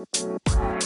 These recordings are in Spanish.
Hola,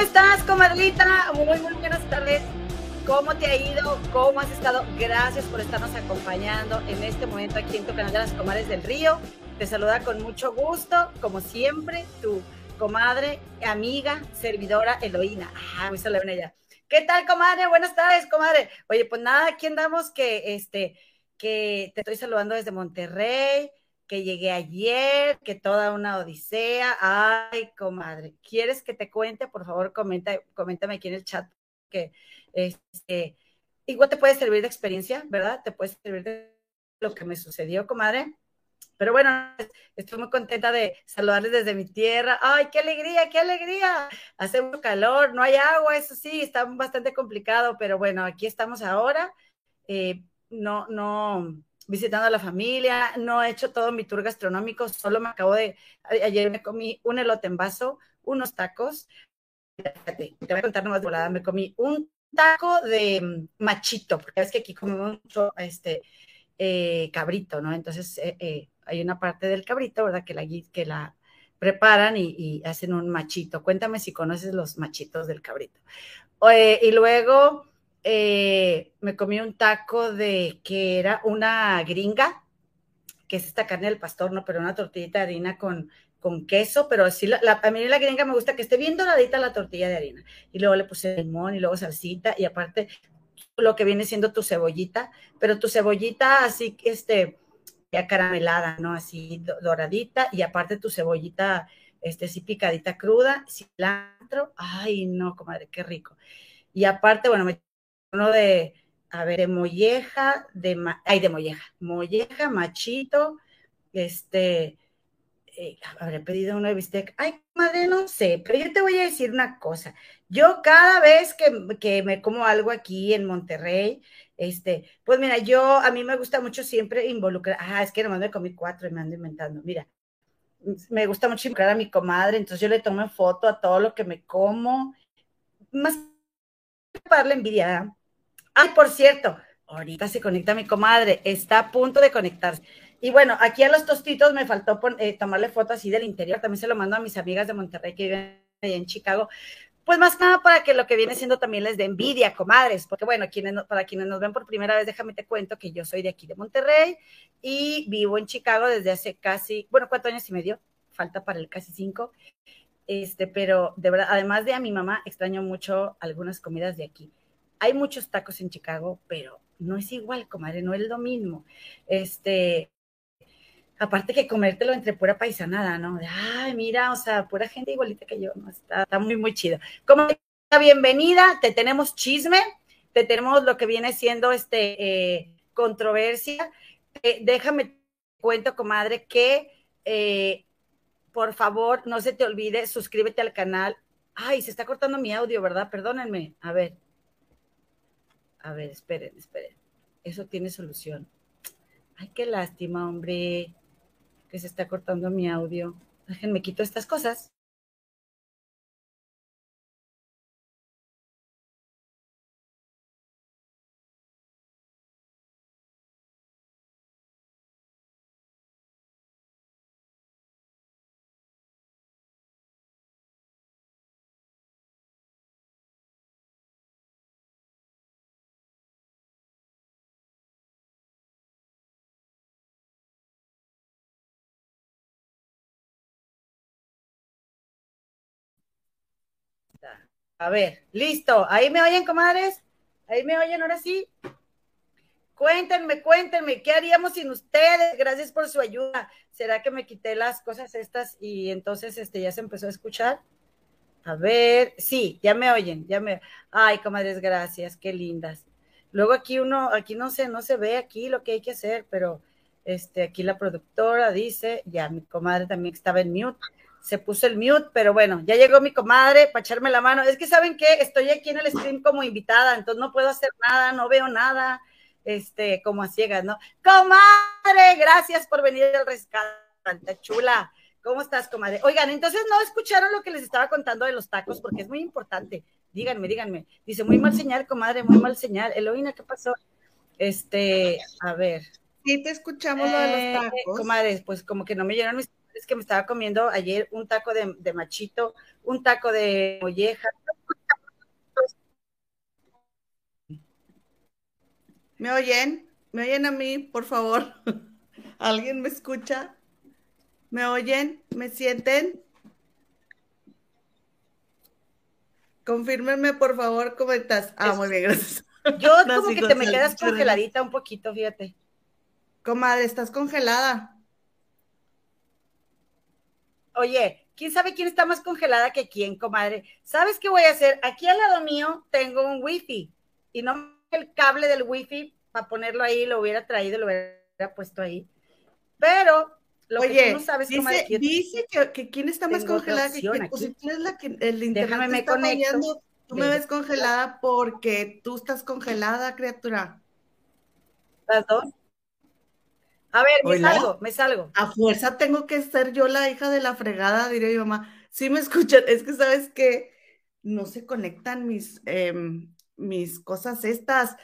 ¿cómo estás, comadrita? Muy, muy buenas tardes. ¿Cómo te ha ido? ¿Cómo has estado? Gracias por estarnos acompañando en este momento aquí en tu canal de las Comadres del Río. Te saluda con mucho gusto, como siempre, tu comadre, amiga, servidora Eloína. Ah, muy solemne ya. ¿Qué tal, comadre? Buenas tardes, comadre. Oye, pues nada, aquí andamos que, este, que te estoy saludando desde Monterrey que llegué ayer, que toda una odisea. Ay, comadre, ¿quieres que te cuente? Por favor, comenta, coméntame aquí en el chat que este, igual te puede servir de experiencia, ¿verdad? Te puede servir de lo que me sucedió, comadre. Pero bueno, estoy muy contenta de saludarles desde mi tierra. ¡Ay, qué alegría, qué alegría! Hace mucho calor, no hay agua, eso sí, está bastante complicado, pero bueno, aquí estamos ahora. Eh, no, no, visitando a la familia, no he hecho todo mi tour gastronómico, solo me acabo de, ayer me comí un elote en vaso, unos tacos, te voy a contar nomás volada, me comí un taco de mm, machito, porque es que aquí comemos mucho este eh, cabrito, ¿no? Entonces eh, eh, hay una parte del cabrito, ¿verdad? Que la, que la preparan y, y hacen un machito. Cuéntame si conoces los machitos del cabrito. y luego eh, me comí un taco de que era una gringa, que es esta carne del pastor, ¿no? Pero una tortillita de harina con, con queso, pero sí, la, a mí la gringa me gusta que esté bien doradita la tortilla de harina. Y luego le puse limón y luego salsita y aparte lo que viene siendo tu cebollita, pero tu cebollita así, este, ya caramelada, ¿no? Así doradita y aparte tu cebollita, este, así picadita cruda, cilantro, ay, no, comadre, qué rico. Y aparte, bueno, me de, a ver, de molleja, de, ay, de molleja, molleja, machito, este, eh, habré pedido uno de bistec. Ay, madre, no sé, pero yo te voy a decir una cosa. Yo cada vez que, que, me como algo aquí en Monterrey, este, pues mira, yo, a mí me gusta mucho siempre involucrar, ah, es que nomás me comí cuatro y me ando inventando. Mira, me gusta mucho involucrar a mi comadre, entonces yo le tomo foto a todo lo que me como, más para darle envidia, Ay, por cierto, ahorita se conecta mi comadre, está a punto de conectarse. Y bueno, aquí a los tostitos me faltó eh, tomarle foto así del interior, también se lo mando a mis amigas de Monterrey que viven allá en Chicago. Pues más nada para que lo que viene siendo también les dé envidia, comadres, porque bueno, quienes, para quienes nos ven por primera vez, déjame te cuento que yo soy de aquí de Monterrey y vivo en Chicago desde hace casi, bueno, cuatro años y medio, falta para el casi cinco. Este, pero de verdad, además de a mi mamá, extraño mucho algunas comidas de aquí hay muchos tacos en Chicago, pero no es igual, comadre, no es lo mismo. Este, aparte que comértelo entre pura paisanada, ¿no? ay, mira, o sea, pura gente igualita que yo, ¿no? Está, muy, muy chido. Como bienvenida, te tenemos chisme, te tenemos lo que viene siendo este eh, controversia. Eh, déjame cuento, comadre, que eh, por favor no se te olvide, suscríbete al canal. Ay, se está cortando mi audio, ¿verdad? Perdónenme. A ver. A ver, esperen, esperen. Eso tiene solución. Ay, qué lástima, hombre, que se está cortando mi audio. Déjenme quito estas cosas. A ver, listo. Ahí me oyen, comadres. Ahí me oyen, ahora sí. Cuéntenme, cuéntenme, ¿qué haríamos sin ustedes? Gracias por su ayuda. ¿Será que me quité las cosas estas y entonces este ya se empezó a escuchar? A ver, sí, ya me oyen, ya me. Ay, comadres, gracias, qué lindas. Luego aquí uno, aquí no sé, no se ve aquí lo que hay que hacer, pero Este, aquí la productora dice, ya mi comadre también estaba en mute, se puso el mute, pero bueno, ya llegó mi comadre para echarme la mano. Es que saben que estoy aquí en el stream como invitada, entonces no puedo hacer nada, no veo nada, este, como a ciegas, ¿no? Comadre, gracias por venir al rescate, chula. ¿Cómo estás, comadre? Oigan, entonces no escucharon lo que les estaba contando de los tacos, porque es muy importante. Díganme, díganme. Dice, muy mal señal, comadre, muy mal señal. Eloína, ¿qué pasó? Este, a ver. Sí, te escuchamos lo de los eh, tacos. comadre, pues como que no me llegaron mis es que me estaba comiendo ayer un taco de, de machito, un taco de molleja. ¿Me oyen? ¿Me oyen a mí, por favor? ¿Alguien me escucha? ¿Me oyen? ¿Me sienten? Confírmenme, por favor, cómo estás. Ah, muy bien, gracias. Yo como que te me quedas congeladita un poquito, fíjate. Comadre, estás congelada. Oye, ¿quién sabe quién está más congelada que quién, comadre? ¿Sabes qué voy a hacer? Aquí al lado mío tengo un wifi y no el cable del wifi para ponerlo ahí, lo hubiera traído, lo hubiera puesto ahí. Pero lo Oye, que tú no sabes, dice, dice que, quién está más congelada que quién. Pues si tú eres la que el internet Déjame me conecto. tú me ves congelada porque tú estás congelada, criatura. Las dos. A ver, me salgo, me salgo. A fuerza tengo que ser yo la hija de la fregada, diré mi mamá. Sí me escuchan, es que sabes que no se conectan mis, em, mis cosas estas.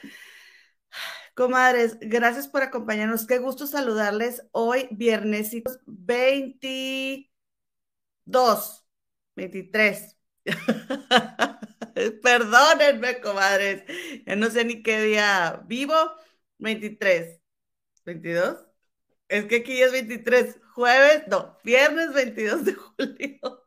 Comadres, gracias por acompañarnos. Qué gusto saludarles hoy, viernes 22, 23. Perdónenme, comadres. Ya no sé ni qué día vivo. 23. 22. Es que aquí es 23, jueves, no, viernes 22 de julio.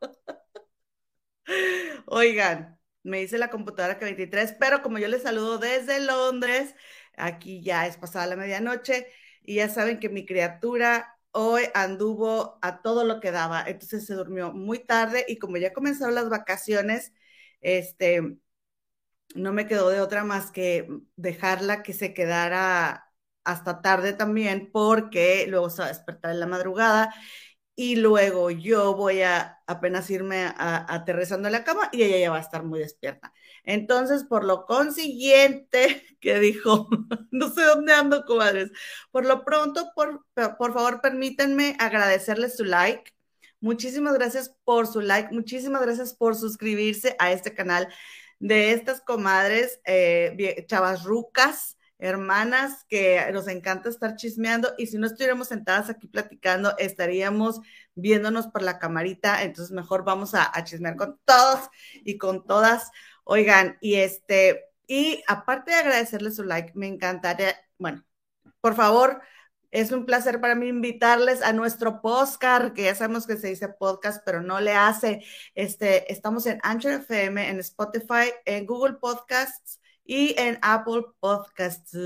Oigan, me dice la computadora que 23, pero como yo les saludo desde Londres, aquí ya es pasada la medianoche y ya saben que mi criatura hoy anduvo a todo lo que daba, entonces se durmió muy tarde y como ya comenzaron las vacaciones, este, no me quedó de otra más que dejarla que se quedara hasta tarde también porque luego se va a despertar en la madrugada y luego yo voy a apenas irme a, aterrizando en la cama y ella ya va a estar muy despierta. Entonces, por lo consiguiente, que dijo, no sé dónde ando, comadres, por lo pronto, por, por favor, permítanme agradecerles su like. Muchísimas gracias por su like, muchísimas gracias por suscribirse a este canal de estas comadres, eh, chavas rucas, hermanas que nos encanta estar chismeando y si no estuviéramos sentadas aquí platicando, estaríamos viéndonos por la camarita, entonces mejor vamos a, chismear con todos y con todas. Oigan, y este, y aparte de agradecerles su like, me encantaría, bueno, por favor, es un placer para mí invitarles a nuestro podcast, que ya sabemos que se dice podcast, pero no le hace. Este, estamos en Anchor FM, en Spotify, en Google Podcasts y en Apple Podcasts.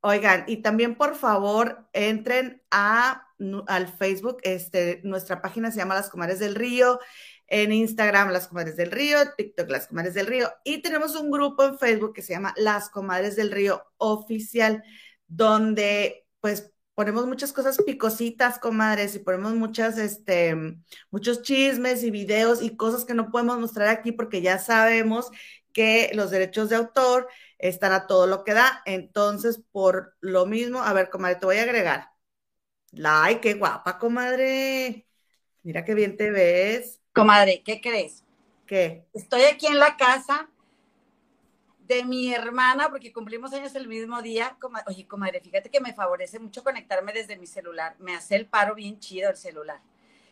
Oigan, y también por favor entren a, al Facebook, este, nuestra página se llama Las Comares del Río, en Instagram Las Comadres del Río, TikTok Las Comadres del Río, y tenemos un grupo en Facebook que se llama Las Comadres del Río Oficial, donde pues ponemos muchas cosas picositas, comadres, y ponemos muchas, este, muchos chismes y videos y cosas que no podemos mostrar aquí porque ya sabemos que los derechos de autor están a todo lo que da. Entonces, por lo mismo, a ver, comadre, te voy a agregar. Like, qué guapa, comadre. Mira qué bien te ves. Comadre, ¿qué crees? ¿Qué? Estoy aquí en la casa de mi hermana, porque cumplimos años el mismo día. Oye, comadre, fíjate que me favorece mucho conectarme desde mi celular. Me hace el paro bien chido el celular.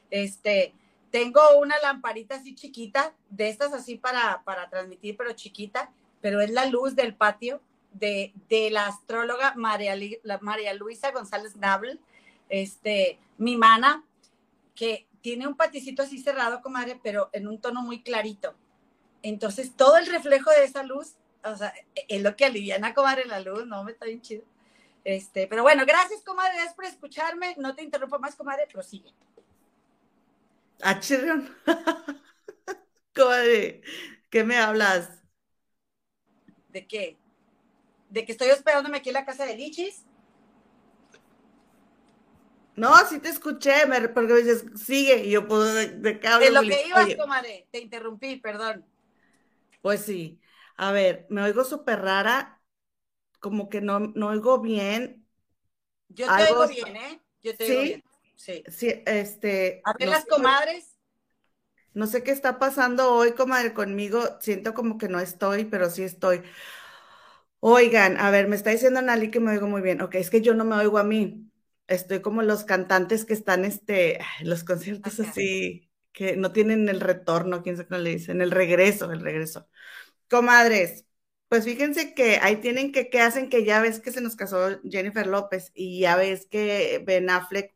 Este, tengo una lamparita así chiquita, de estas así para, para transmitir, pero chiquita, pero es la luz del patio de, de la astróloga María, la María Luisa González Nabel, este, mi mana, que tiene un paticito así cerrado, comadre, pero en un tono muy clarito. Entonces, todo el reflejo de esa luz, o sea, es lo que aliviana, comadre, la luz, no, me está bien chido. Este, pero bueno, gracias, comadre, gracias por escucharme. No te interrumpo más, comadre, prosigue. Ah, Comadre, ¿qué me hablas? ¿De qué? ¿De que estoy hospedándome aquí en la casa de Lichis? No, sí te escuché, me, porque dices, sigue, y yo puedo de, de De lo que ibas, comadre, te interrumpí, perdón. Pues sí. A ver, me oigo súper rara, como que no, no oigo bien. Yo te oigo bien, ¿eh? Yo te oigo bien. Sí. Sí, este. A ver, las comadres. No sé qué está pasando hoy, comadre, conmigo. Siento como que no estoy, pero sí estoy. Oigan, a ver, me está diciendo Nali que me oigo muy bien. Ok, es que yo no me oigo a mí. Estoy como los cantantes que están, este, los conciertos así, que no tienen el retorno, quién sabe cómo le dicen, el regreso, el regreso. Comadres, pues fíjense que ahí tienen que, ¿qué hacen? Que ya ves que se nos casó Jennifer López y ya ves que Ben Affleck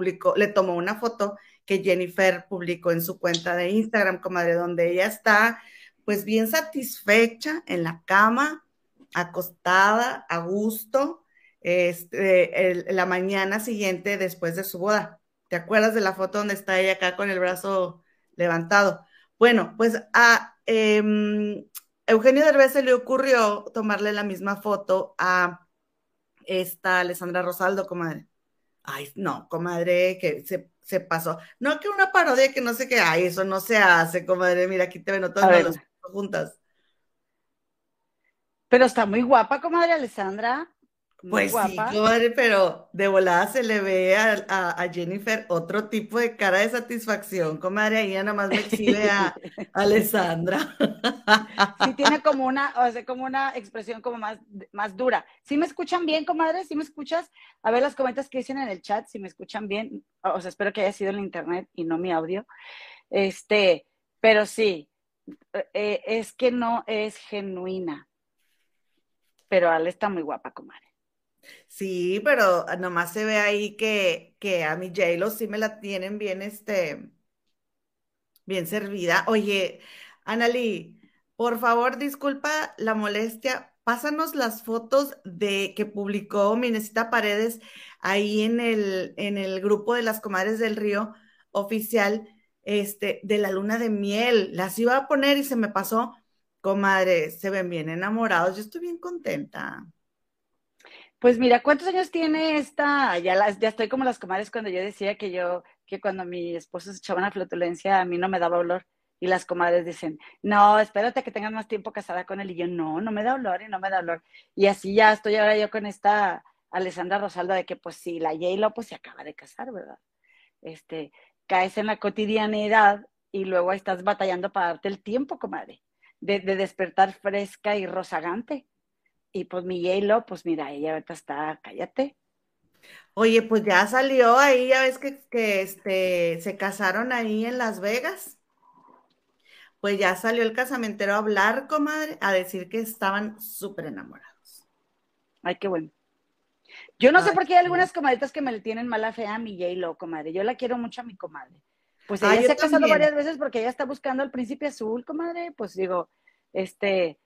le tomó una foto que Jennifer publicó en su cuenta de Instagram, comadre, donde ella está pues bien satisfecha en la cama, acostada, a gusto, este, la mañana siguiente después de su boda. ¿Te acuerdas de la foto donde está ella acá con el brazo levantado? Bueno, pues a em, Eugenio Derbez se le ocurrió tomarle la misma foto a esta Alessandra Rosaldo, comadre. Ay, no, comadre, que se, se pasó. No, que una parodia que no sé qué, ay, eso no se hace, comadre. Mira, aquí te ven todas las juntas. Pero está muy guapa, comadre Alessandra. Pues sí, comadre, pero de volada se le ve a, Jennifer otro tipo de cara de satisfacción, comadre, ahí nada más me exhibe a, Alessandra. Sí tiene como una, o sea, como una expresión como más, más dura. ¿Sí me escuchan bien, comadre? ¿Sí me escuchas? A ver las comentarios que dicen en el chat, si me escuchan bien. O sea, espero que haya sido el internet y no mi audio. Este, pero sí, eh, es que no es genuina. Pero Ale está muy guapa, comadre. Sí, pero nomás se ve ahí que, que a mi J-Lo sí me la tienen bien, este, bien servida. Oye, Anali, por favor, disculpa la molestia. Pásanos las fotos de que publicó Minesita Paredes ahí en el, en el grupo de las comadres del río oficial, este, de la luna de miel. Las iba a poner y se me pasó. Comadre, se ven bien enamorados. Yo estoy bien contenta. Pues mira, ¿cuántos años tiene esta? Ya, ya estoy como las comadres cuando yo decía que yo, que cuando mi esposo se echaba una flotulencia, a mí no me daba olor. Y las comadres dicen, no, espérate que tengas más tiempo casada con él. Y yo, no, no me da olor y no me da olor. Y así ya estoy ahora yo con esta Alessandra Rosaldo de que pues sí, la J-Lo pues se acaba de casar, ¿verdad? Este, caes en la cotidianidad y luego estás batallando para darte el tiempo, comadre, de, de despertar fresca y rozagante. Y pues mi Yelo, pues mira, ella ahorita está, cállate. Oye, pues ya salió ahí, ya ves que, que este, se casaron ahí en Las Vegas. Pues ya salió el casamentero a hablar, comadre, a decir que estaban súper enamorados. Ay, qué bueno. Yo no sé por qué hay algunas comadritas que me le tienen mala fe a mi J-Lo, comadre. Yo la quiero mucho a mi comadre. Pues ella se ha casado varias veces porque ella está buscando al príncipe azul, comadre. Pues digo, este,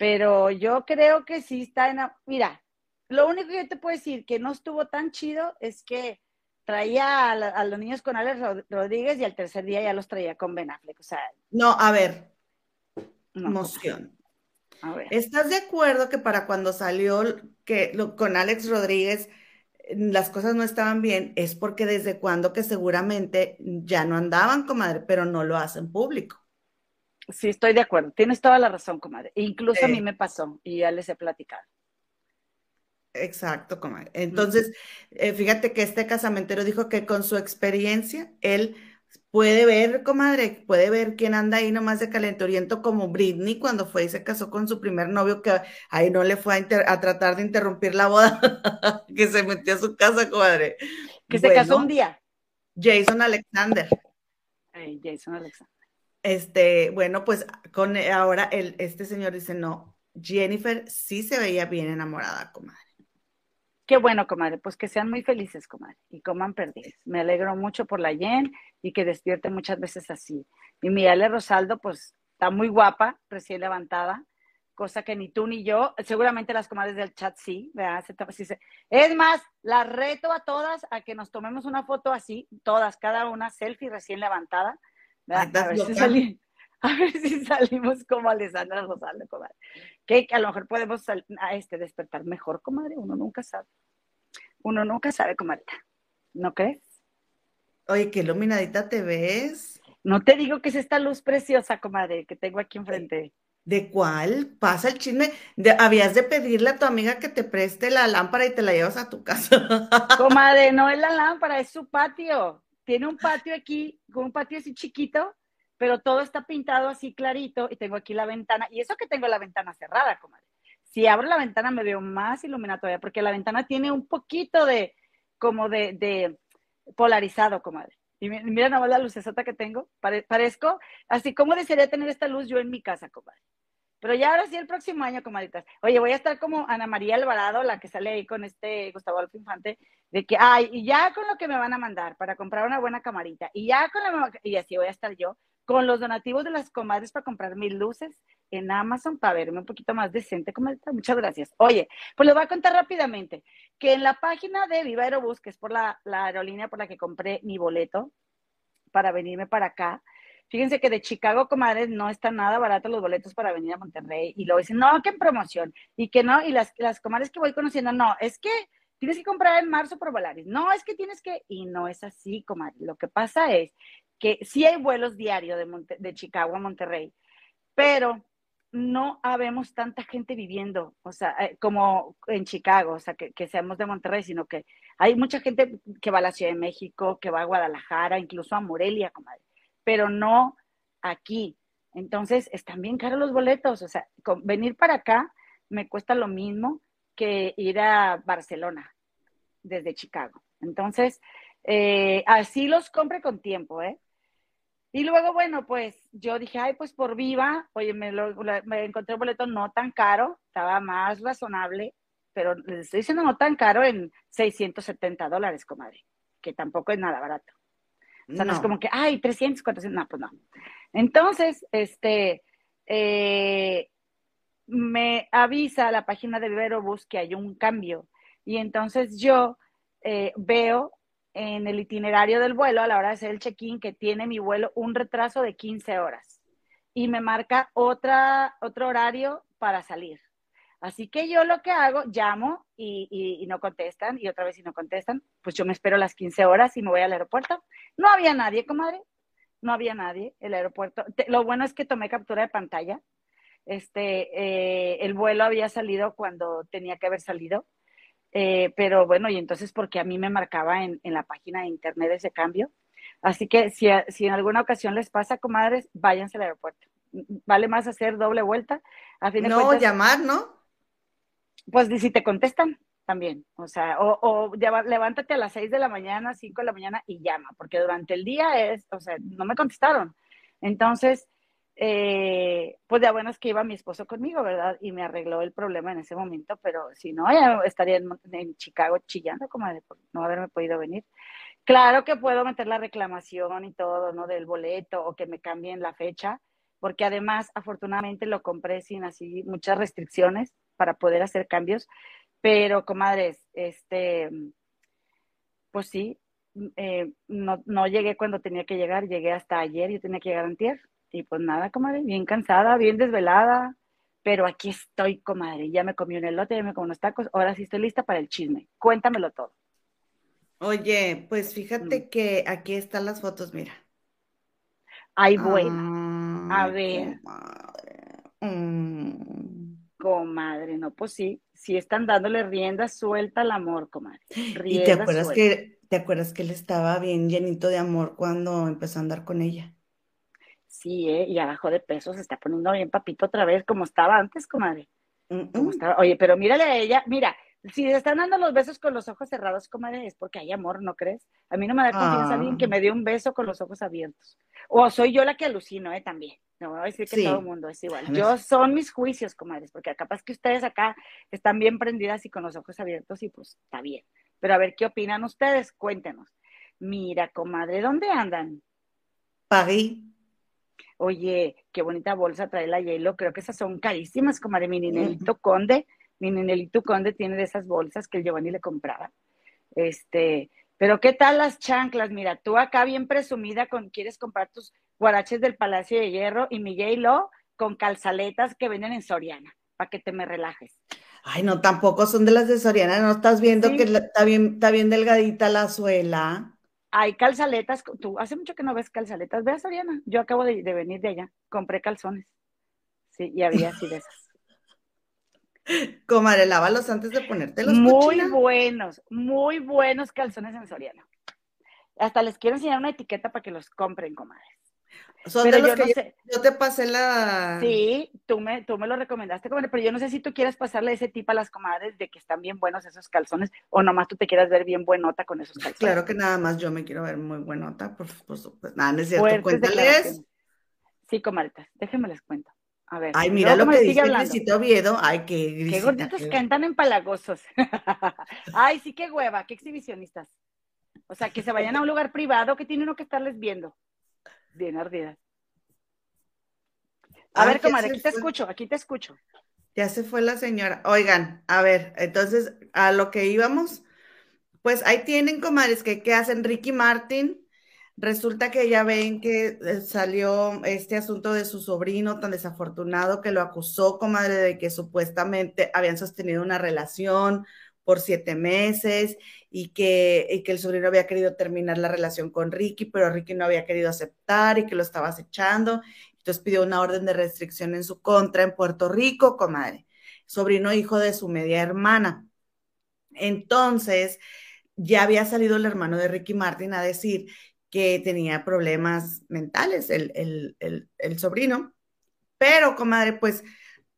pero yo creo que sí está en... Mira, lo único que yo te puedo decir que no estuvo tan chido es que traía a, los niños con Alex Rodríguez y al tercer día ya los traía con Ben Affleck. O sea, no, a ver, emoción. A ver. ¿Estás de acuerdo que para cuando salió que con Alex Rodríguez las cosas no estaban bien? Es porque desde cuando que seguramente ya no andaban, comadre, pero no lo hacen público. Sí, estoy de acuerdo. Tienes toda la razón, comadre. Incluso a mí me pasó y ya les he platicado. Exacto, comadre. Entonces, eh, fíjate que este casamentero dijo que con su experiencia, él puede ver, comadre, puede ver quién anda ahí nomás de calenturiento como Britney cuando fue y se casó con su primer novio que ahí no le fue a, tratar de interrumpir la boda, que se metió a su casa, comadre. Que se casó un día. Jason Alexander. Jason Alexander. Este, bueno, pues con eh, ahora el, este señor dice, no, Jennifer sí se veía bien enamorada, comadre. Qué bueno, comadre, pues que sean muy felices, comadre, y coman perdices. Me alegro mucho por la Jen y que despierte muchas veces así. Y mi Rosaldo, pues está muy guapa, recién levantada, cosa que ni tú ni yo, seguramente las comadres del chat sí, ¿verdad? Es más, la reto a todas a que nos tomemos una foto así, todas, cada una selfie recién levantada, a ver, si salimos como Alessandra Rosaldo, comadre. Que, a lo mejor podemos a este, despertar mejor, comadre. Uno nunca sabe. Uno nunca sabe, comadre. ¿No crees? Oye, qué iluminadita te ves. No te digo que es esta luz preciosa, comadre, que tengo aquí enfrente. ¿De cuál? Pasa el chisme. habías de pedirle a tu amiga que te preste la lámpara y te la llevas a tu casa. Comadre, no es la lámpara, es su patio. Tiene un patio aquí, con un patio así chiquito, pero todo está pintado así clarito y tengo aquí la ventana. Y eso que tengo la ventana cerrada, comadre. Si abro la ventana me veo más iluminada todavía, porque la ventana tiene un poquito de, como de, de polarizado, comadre. Y mira nada más la lucesota que tengo. parezco así como desearía tener esta luz yo en mi casa, comadre. Pero ya ahora sí el próximo año, comadritas. Oye, voy a estar como Ana María Alvarado, la que sale ahí con este Gustavo Adolfo Infante, de que, ay, y ya con lo que me van a mandar para comprar una buena camarita, y ya con la, y así voy a estar yo, con los donativos de las comadres para comprar mil luces en Amazon para verme un poquito más decente, comadrita. Muchas gracias. Oye, pues les voy a contar rápidamente que en la página de Viva Aerobús, que es por la, la aerolínea por la que compré mi boleto para venirme para acá, Fíjense que de Chicago, comadres, no está nada barato los boletos para venir a Monterrey. Y luego dicen, no, que en promoción. Y que no, y las, las comadres que voy conociendo, no, es que tienes que comprar en marzo por Volaris. No, es que tienes que, y no es así, comadre. Lo que pasa es que sí hay vuelos diarios de, de Chicago a Monterrey, pero no habemos tanta gente viviendo, o sea, eh, como en Chicago, o sea, que, que, seamos de Monterrey, sino que hay mucha gente que va a la Ciudad de México, que va a Guadalajara, incluso a Morelia, comadre pero no aquí. Entonces, están bien caros los boletos. O sea, venir para acá me cuesta lo mismo que ir a Barcelona desde Chicago. Entonces, eh, así los compre con tiempo, ¿eh? Y luego, bueno, pues yo dije, ay, pues por viva, oye, me, me encontré un boleto no tan caro, estaba más razonable, pero les estoy diciendo no tan caro en 670 dólares, comadre, que tampoco es nada barato. O sea, no, es como que, ay, 300, 400, no, pues no. Entonces, este, eh, me avisa la página de Viverobus que hay un cambio. Y entonces yo eh, veo en el itinerario del vuelo, a la hora de hacer el check-in, que tiene mi vuelo un retraso de 15 horas. Y me marca otra, otro horario para salir. Así que yo lo que hago, llamo y, no contestan, y otra vez si no contestan, pues yo me espero las 15 horas y me voy al aeropuerto. No había nadie, comadre, no había nadie, el aeropuerto. lo bueno es que tomé captura de pantalla. Este, eh, el vuelo había salido cuando tenía que haber salido, eh, pero bueno, y entonces porque a mí me marcaba en, la página de internet ese cambio. Así que si, si en alguna ocasión les pasa, comadres, váyanse al aeropuerto. Vale más hacer doble vuelta. A fin de no, llamar, ¿no? Pues si te contestan también, o sea, o, levántate a las 6 de la mañana, 5 de la mañana y llama, porque durante el día es, o sea, no me contestaron. Entonces, eh, pues ya bueno es que iba mi esposo conmigo, ¿verdad? Y me arregló el problema en ese momento, pero si no, ya estaría en, Chicago chillando como de no haberme podido venir. Claro que puedo meter la reclamación y todo, ¿no? Del boleto o que me cambien la fecha, porque además, afortunadamente, lo compré sin así muchas restricciones para poder hacer cambios. Pero, comadres, este, pues sí, eh, no, no llegué cuando tenía que llegar, llegué hasta ayer, yo tenía que llegar antier. Y pues nada, comadre, bien cansada, bien desvelada, pero aquí estoy, comadre. Ya me comí un elote, ya me comí unos tacos, ahora sí estoy lista para el chisme. Cuéntamelo todo. Oye, pues fíjate mm. que aquí están las fotos, mira. Ay, bueno. a ver. Mm. Comadre, no, pues sí, sí están dándole rienda suelta al amor, comadre. ¿Y te acuerdas que te acuerdas que él estaba bien llenito de amor cuando empezó a andar con ella? Sí, ¿eh? y abajo de peso se está poniendo bien papito otra vez, como estaba antes, comadre. Oye, pero mírale a ella, mira, si le están dando los besos con los ojos cerrados, comadre, es porque hay amor, ¿no crees? A mí no me da confianza alguien que ah. me dé un beso con los ojos abiertos. O soy yo la que alucino, ¿eh? También. No voy a decir que todo el mundo es igual. Yo son mis juicios, comadres, porque capaz que ustedes acá están bien prendidas y con los ojos abiertos y pues está bien. Pero a ver, ¿qué opinan ustedes? Cuéntenos. Mira, comadre, ¿dónde andan? París. Oye, qué bonita bolsa trae la Hielo. Creo que esas son carísimas, comadre. Mi Ninelito Conde, mi Ninelito Conde tiene de esas bolsas que el Giovanni le compraba. Este, pero ¿qué tal las chanclas? Mira, tú acá bien presumida con quieres comprar tus guaraches del Palacio de Hierro y mi J-Lo con calzaletas que venden en Soriana, para que te me relajes. Ay, no, tampoco son de las de Soriana, ¿no estás viendo que está bien, está bien delgadita la suela? Hay calzaletas, tú hace mucho que no ves calzaletas, ve a Soriana, yo acabo de, venir de allá, compré calzones, sí, y había así de esas. Comadre, lávalos antes de ponértelos. Muy buenos, muy buenos calzones en Soriana. Hasta les quiero enseñar una etiqueta para que los compren, comadres. Son de los que yo, te pasé la. Sí, tú me, tú me lo recomendaste, comadre, pero yo no sé si tú quieres pasarle ese tip a las comadres de que están bien buenos esos calzones o nomás tú te quieras ver bien buenota con esos calzones. Claro que nada más yo me quiero ver muy buenota, por supuesto. Pues nada, no es cierto. Cuéntales. Sí, comadritas, déjenme les cuento. A ver. Ay, mira lo que dice Grisito Oviedo. Ay, qué grisita, Qué gorditos cantan empalagosos. Ay, sí, qué hueva, qué exhibicionistas. O sea, que se vayan a un lugar privado que tiene uno que estarles viendo. Bien ardida. A ver, comadre, aquí te escucho, aquí te escucho. Ya se fue la señora. Oigan, a ver, entonces, a lo que íbamos, pues ahí tienen, comadres, que qué hacen Ricky Martin. Resulta que ya ven que eh, salió este asunto de su sobrino tan desafortunado que lo acusó, comadre, de que supuestamente habían sostenido una relación por siete meses y que, que el sobrino había querido terminar la relación con Ricky, pero Ricky no había querido aceptar y que lo estaba acechando. Entonces pidió una orden de restricción en su contra en Puerto Rico, comadre. Sobrino hijo de su media hermana. Entonces, ya había salido el hermano de Ricky Martin a decir que tenía problemas mentales, el, el, el sobrino. Pero, comadre, pues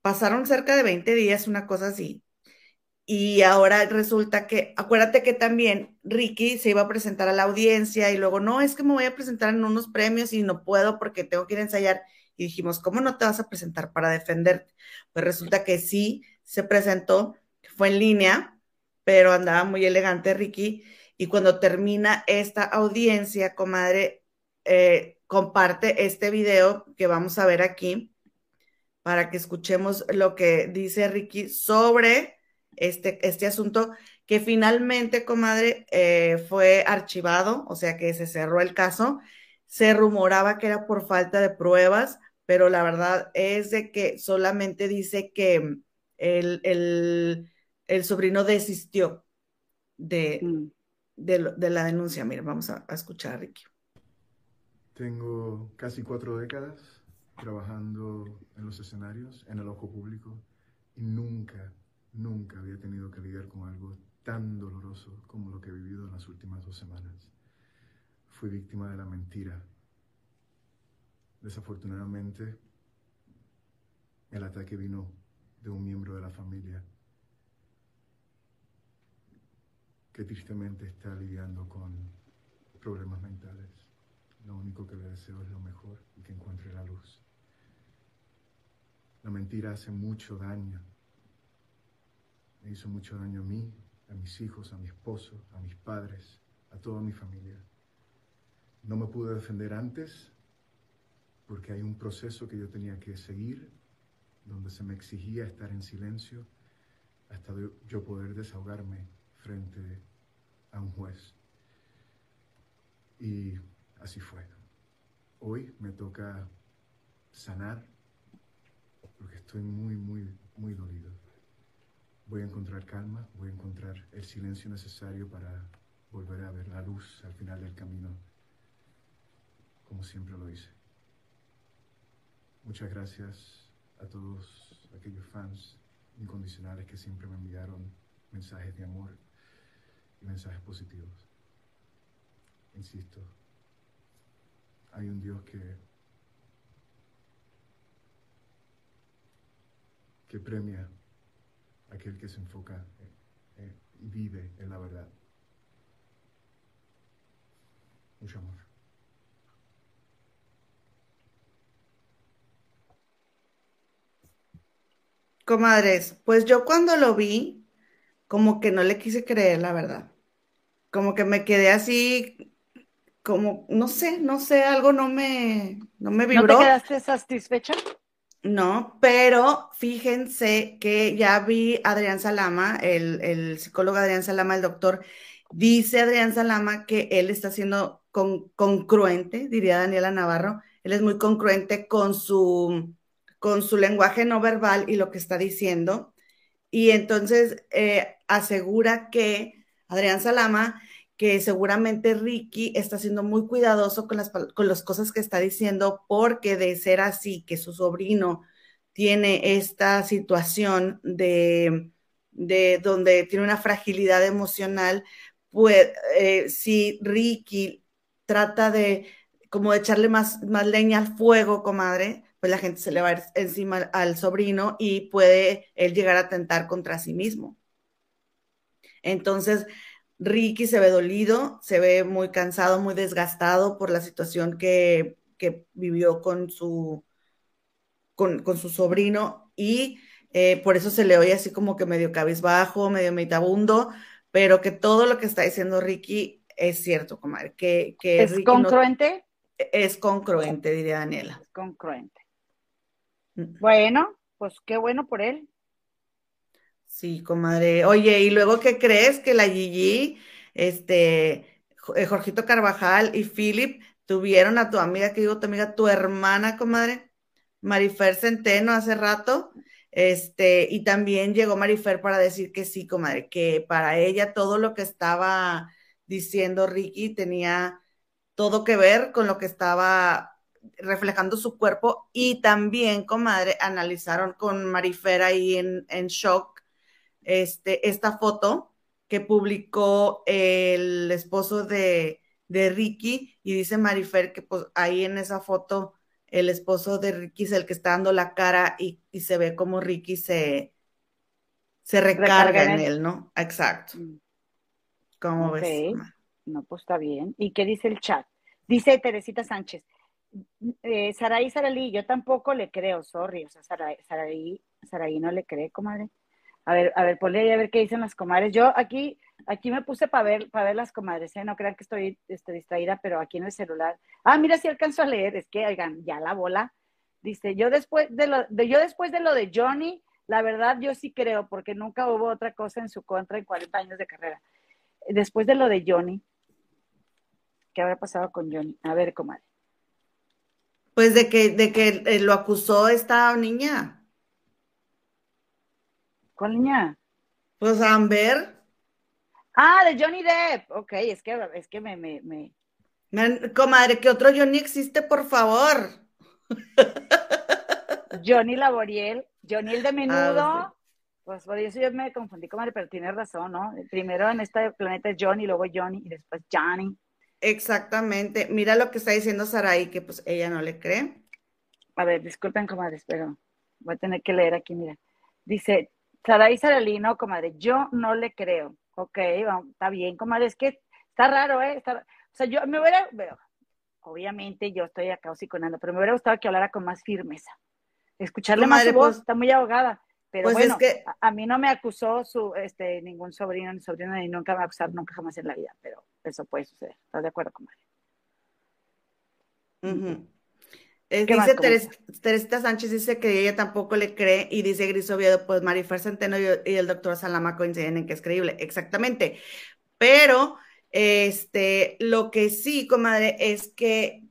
pasaron cerca de 20 días, una cosa así, y ahora resulta que, acuérdate que también Ricky se iba a presentar a la audiencia y luego, no, es que me voy a presentar en unos premios y no puedo porque tengo que ir a ensayar. Y dijimos, ¿cómo no te vas a presentar para defenderte? Pues resulta que sí se presentó, fue en línea, pero andaba muy elegante Ricky. Y cuando termina esta audiencia, comadre, eh, comparte este video que vamos a ver aquí para que escuchemos lo que dice Ricky sobre este, este asunto que finalmente, comadre, eh, fue archivado, o sea que se cerró el caso. Se rumoraba que era por falta de pruebas, pero la verdad es de que solamente dice que el, sobrino desistió de, mm. De, la denuncia. Mira, vamos a, a escuchar a Ricky. Tengo casi cuatro décadas trabajando en los escenarios, en el ojo público, y nunca Nunca había tenido que lidiar con algo tan doloroso como lo que he vivido en las últimas dos semanas. Fui víctima de la mentira. Desafortunadamente, el ataque vino de un miembro de la familia que tristemente está lidiando con problemas mentales. Lo único que le deseo es lo mejor y que encuentre la luz. La mentira hace mucho daño me hizo mucho daño a mí, a mis hijos, a mi esposo, a mis padres, a toda mi familia. No me pude defender antes porque hay un proceso que yo tenía que seguir donde se me exigía estar en silencio hasta yo poder desahogarme frente a un juez. Y así fue. Hoy me toca sanar porque estoy muy, muy, muy dolido voy a encontrar calma, voy a encontrar el silencio necesario para volver a ver la luz al final del camino, como siempre lo hice. Muchas gracias a todos aquellos fans incondicionales que siempre me enviaron mensajes de amor y mensajes positivos. Insisto, hay un Dios que, que premia aquel que se enfoca y vive en la verdad. Mucho amor. Comadres, pues yo cuando lo vi, como que no le quise creer la verdad. Como que me quedé así, como, no sé, no sé, algo no me, no me vibró. ¿No te quedaste satisfecha? No, pero fíjense que ya vi a Adrián Salama, el, psicólogo Adrián Salama, el doctor, dice Adrián Salama que él está siendo congruente, diría Daniela Navarro, él es muy congruente con su, con su lenguaje no verbal y lo que está diciendo. y entonces eh, asegura que Adrián Salama, que seguramente Ricky está siendo muy cuidadoso con las, con las cosas que está diciendo, porque de ser así, que su sobrino tiene esta situación de, de donde tiene una fragilidad emocional, pues eh, si Ricky trata de como de echarle más, más leña al fuego, comadre, pues la gente se le va encima al sobrino y puede él llegar a atentar contra sí mismo. Entonces, Ricky se ve dolido, se ve muy cansado, muy desgastado por la situación que, que vivió con su, con, con su sobrino y eh, por eso se le oye así como que medio cabizbajo, medio meditabundo, pero que todo lo que está diciendo Ricky es cierto, comadre. Que, que ¿Es congruente? es congruente, diría Daniela. Es congruente. Mm. Bueno, pues qué bueno por él. Sí, comadre. Oye, ¿y luego qué crees que la Gigi, este, eh, Jorgito Carvajal y Philip tuvieron a tu amiga, que digo tu amiga, tu hermana, comadre, Marifer Centeno hace rato? Este, y también llegó Marifer para decir que sí, comadre, que para ella todo lo que estaba diciendo Ricky tenía todo que ver con lo que estaba reflejando su cuerpo y también, comadre, analizaron con Marifer ahí en, en shock este, esta foto que publicó el esposo de, de Ricky y dice Marifer que pues ahí en esa foto el esposo de Ricky es el que está dando la cara y, se ve como Ricky se, se recarga, en, él. ¿no? Exacto. Mm. ¿Cómo ves? No, pues está bien. ¿Y qué dice el chat? Dice Teresita Sánchez, eh, Saraí Saralí, yo tampoco le creo, sorry, o sea, Saraí, Saraí, no le cree, comadre. A ver, a ver, ponle ahí a ver qué dicen las comadres. Yo aquí, aquí me puse para ver, para ver las comadres, ¿eh? no crean que estoy este, distraída, pero aquí en el celular. Ah, mira, si alcanzo a leer, es que, oigan, ya la bola. Dice, yo después de lo de, yo después de lo de Johnny, la verdad yo sí creo, porque nunca hubo otra cosa en su contra en 40 años de carrera. Después de lo de Johnny, ¿Qué habrá pasado con Johnny? A ver, comadre. Pues de que, de que eh, lo acusó esta niña. ¿Cuál niña? Pues Amber. Ah, de Johnny Depp. Ok, es que, es que me, me, me... Comadre, que otro Johnny existe, por favor. Johnny Laboriel, Johnny el de menudo. Ah, pues por eso yo me confundí, comadre, pero tiene razón, ¿no? Primero en este planeta es Johnny, luego Johnny y después Johnny. Exactamente. Mira lo que está diciendo Saraí, que pues ella no le cree. A ver, disculpen, comadres, pero voy a tener que leer aquí, mira. Dice, Saraí Saralí, no, comadre, yo no le creo. Ok, está bien, comadre, es que está raro, ¿eh? o sea, yo me hubiera, obviamente yo estoy acá psiconando, pero me hubiera gustado que hablara con más firmeza. Escucharle más su voz, pues está muy ahogada. Pero pues bueno, es que... a, mí no me acusó su, este, ningún sobrino ni sobrina, ni nunca me va a acusar nunca jamás en la vida, pero eso puede suceder. ¿Estás de acuerdo, con Uh dice Teresita Sánchez, dice que ella tampoco le cree, y dice Gris Oviedo, pues Marifer Centeno y, el doctor Salama coinciden en que es creíble. Exactamente. Pero, este, lo que sí, comadre, es que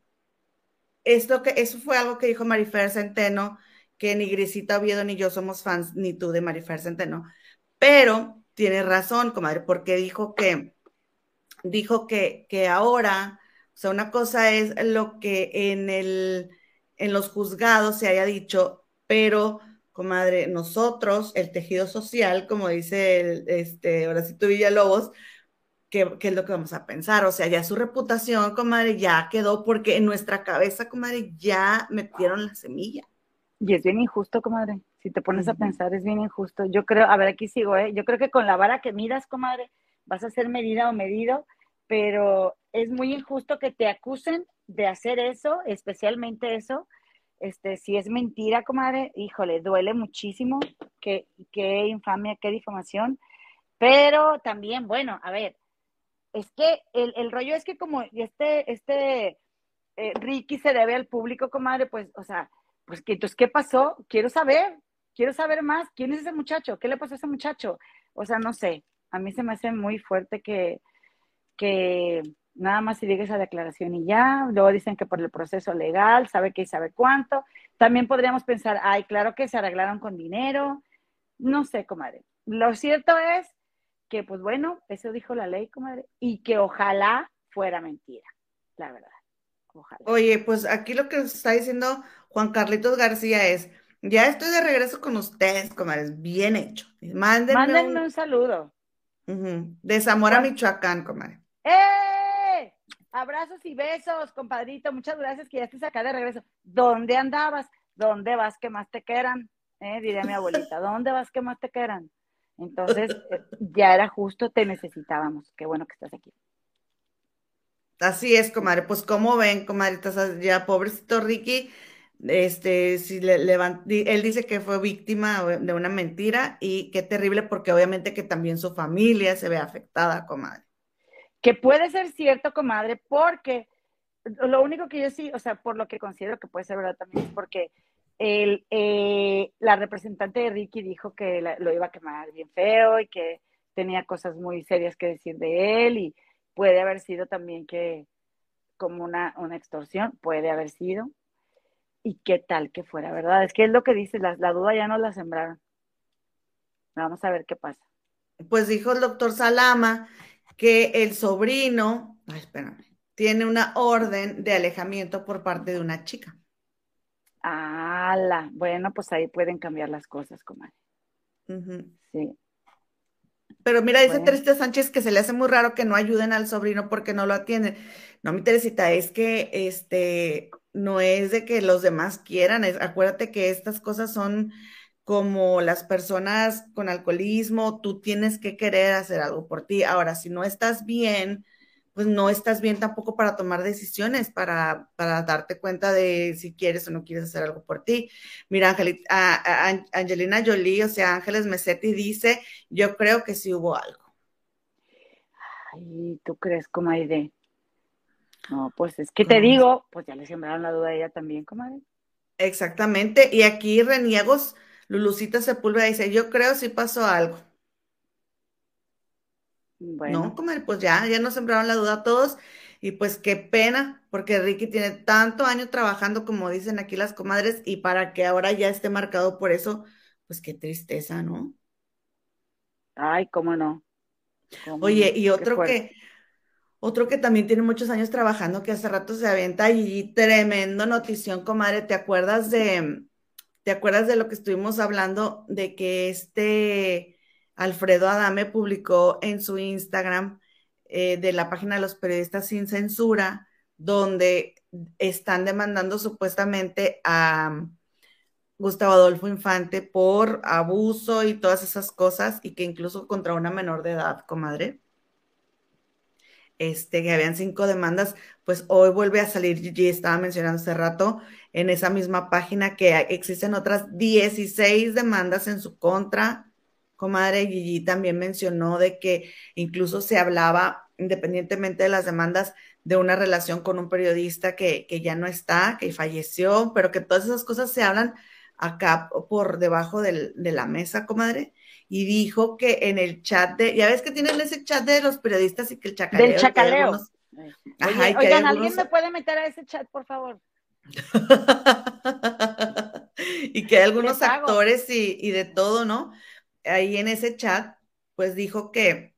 esto que, eso fue algo que dijo Marifer Centeno, que ni Grisita Oviedo ni yo somos fans, ni tú de Marifer Centeno. Pero tiene razón, comadre, porque dijo que, dijo que, que ahora, o sea, una cosa es lo que en, el, en los juzgados se haya dicho, pero, comadre, nosotros, el tejido social, como dice el, este, Horacito Villalobos, ¿qué, ¿qué es lo que vamos a pensar? O sea, ya su reputación, comadre, ya quedó porque en nuestra cabeza, comadre, ya metieron la semilla. Y es bien injusto, comadre. Si te pones a pensar, es bien injusto. Yo creo, a ver, aquí sigo, ¿eh? Yo creo que con la vara que miras, comadre, vas a ser medida o medido, pero es muy injusto que te acusen de hacer eso, especialmente eso. Este, si es mentira, comadre, híjole, duele muchísimo. Qué, qué infamia, qué difamación. Pero también, bueno, a ver, es que el, el rollo es que como este, este eh, Ricky se debe al público, comadre, pues, o sea, pues entonces, ¿qué pasó? Quiero saber, quiero saber más. ¿Quién es ese muchacho? ¿Qué le pasó a ese muchacho? O sea, no sé. A mí se me hace muy fuerte que, que nada más se diga esa declaración y ya. Luego dicen que por el proceso legal, sabe qué y sabe cuánto. También podríamos pensar, ay, claro que se arreglaron con dinero. No sé, comadre. lo cierto es que, pues bueno, eso dijo la ley, comadre, y que ojalá fuera mentira, la verdad. Ojalá. Oye, pues aquí lo que está diciendo Juan Carlitos García es, ya estoy de regreso con ustedes, comadres, bien hecho. Mándenme, un, saludo. De Zamora, Michoacán, comadre. ¡Eh! Abrazos y besos, compadrito. Muchas gracias que ya estés acá de regreso. ¿Dónde andabas? ¿Dónde vas que más te quieran? Eh, diría mi abuelita. ¿Dónde vas que más te quieran? Entonces, eh, ya era justo, te necesitábamos. Qué bueno que estás aquí. Así es, comadre. Pues, como ven, comadritas? Ya, pobrecito Ricky, este, si le él dice que fue víctima de una mentira y qué terrible porque obviamente que también su familia se ve afectada, comadre. Que puede ser cierto, comadre, porque lo único que yo sí, o sea, por lo que considero que puede ser verdad también es porque el, eh, la representante de Ricky dijo que lo iba a quemar bien feo y que tenía cosas muy serias que decir de él y puede haber sido también que como una, una extorsión, puede haber sido. Y qué tal que fuera, ¿verdad? Es que es lo que dice, la, la duda ya no la sembraron. Vamos a ver qué pasa. Pues dijo el doctor Salama que el sobrino, ay, espérame, tiene una orden de alejamiento por parte de una chica. ¡Hala! Bueno, pues ahí pueden cambiar las cosas, comadre. Sí. Pero mira, dice Teresa Sánchez que se le hace muy raro que no ayuden al sobrino porque no lo atienden. No, mi Teresita, es que este no es de que los demás quieran, acuérdate que estas cosas son como las personas con alcoholismo, tú tienes que querer hacer algo por ti. Ahora, si no estás bien, pues no estás bien tampoco para tomar decisiones, para, para darte cuenta de si quieres o no quieres hacer algo por ti. Mira, Angelina Jolie, o sea, Ángeles Mesetti dice, yo creo que sí hubo algo. Ay, ¿tú crees, comadre? No, pues es que te digo, pues ya le sembraron la duda a ella también, comadre. Exactamente, y aquí Reniegos, Lulucita Sepúlveda dice, yo creo sí pasó algo. No, comadre, pues ya, ya nos sembraron la duda a todos. Y pues qué pena, porque Ricky tiene tanto año trabajando, como dicen aquí las comadres, y para que ahora ya esté marcado por eso, pues qué tristeza, ¿no? Ay, cómo no. Oye, y otro que, otro que también tiene muchos años trabajando, que hace rato se avienta y tremendo notición, comadre. ¿Te acuerdas de, te acuerdas de lo que estuvimos hablando de que este Alfredo Adame publicó en su Instagram eh, de la página de los periodistas sin censura, donde están demandando supuestamente a Gustavo Adolfo Infante por abuso y todas esas cosas, y que incluso contra una menor de edad, comadre. Este, que habían cinco demandas, pues hoy vuelve a salir, Gigi estaba mencionando hace rato, en esa misma página que existen otras 16 demandas en su contra comadre Gigi también mencionó de que incluso se hablaba, independientemente de las demandas, de una relación con un periodista que, ya no está, que falleció, pero que todas esas cosas se hablan acá por debajo de la mesa, comadre. Y dijo que en el chat de, ya ves que tienen ese chat de los periodistas y que el chacaleo. Del chacaleo. oigan, ¿alguien me puede meter a ese chat, por favor? y que hay algunos actores y, y de todo, ¿no? ahí en ese chat, pues dijo que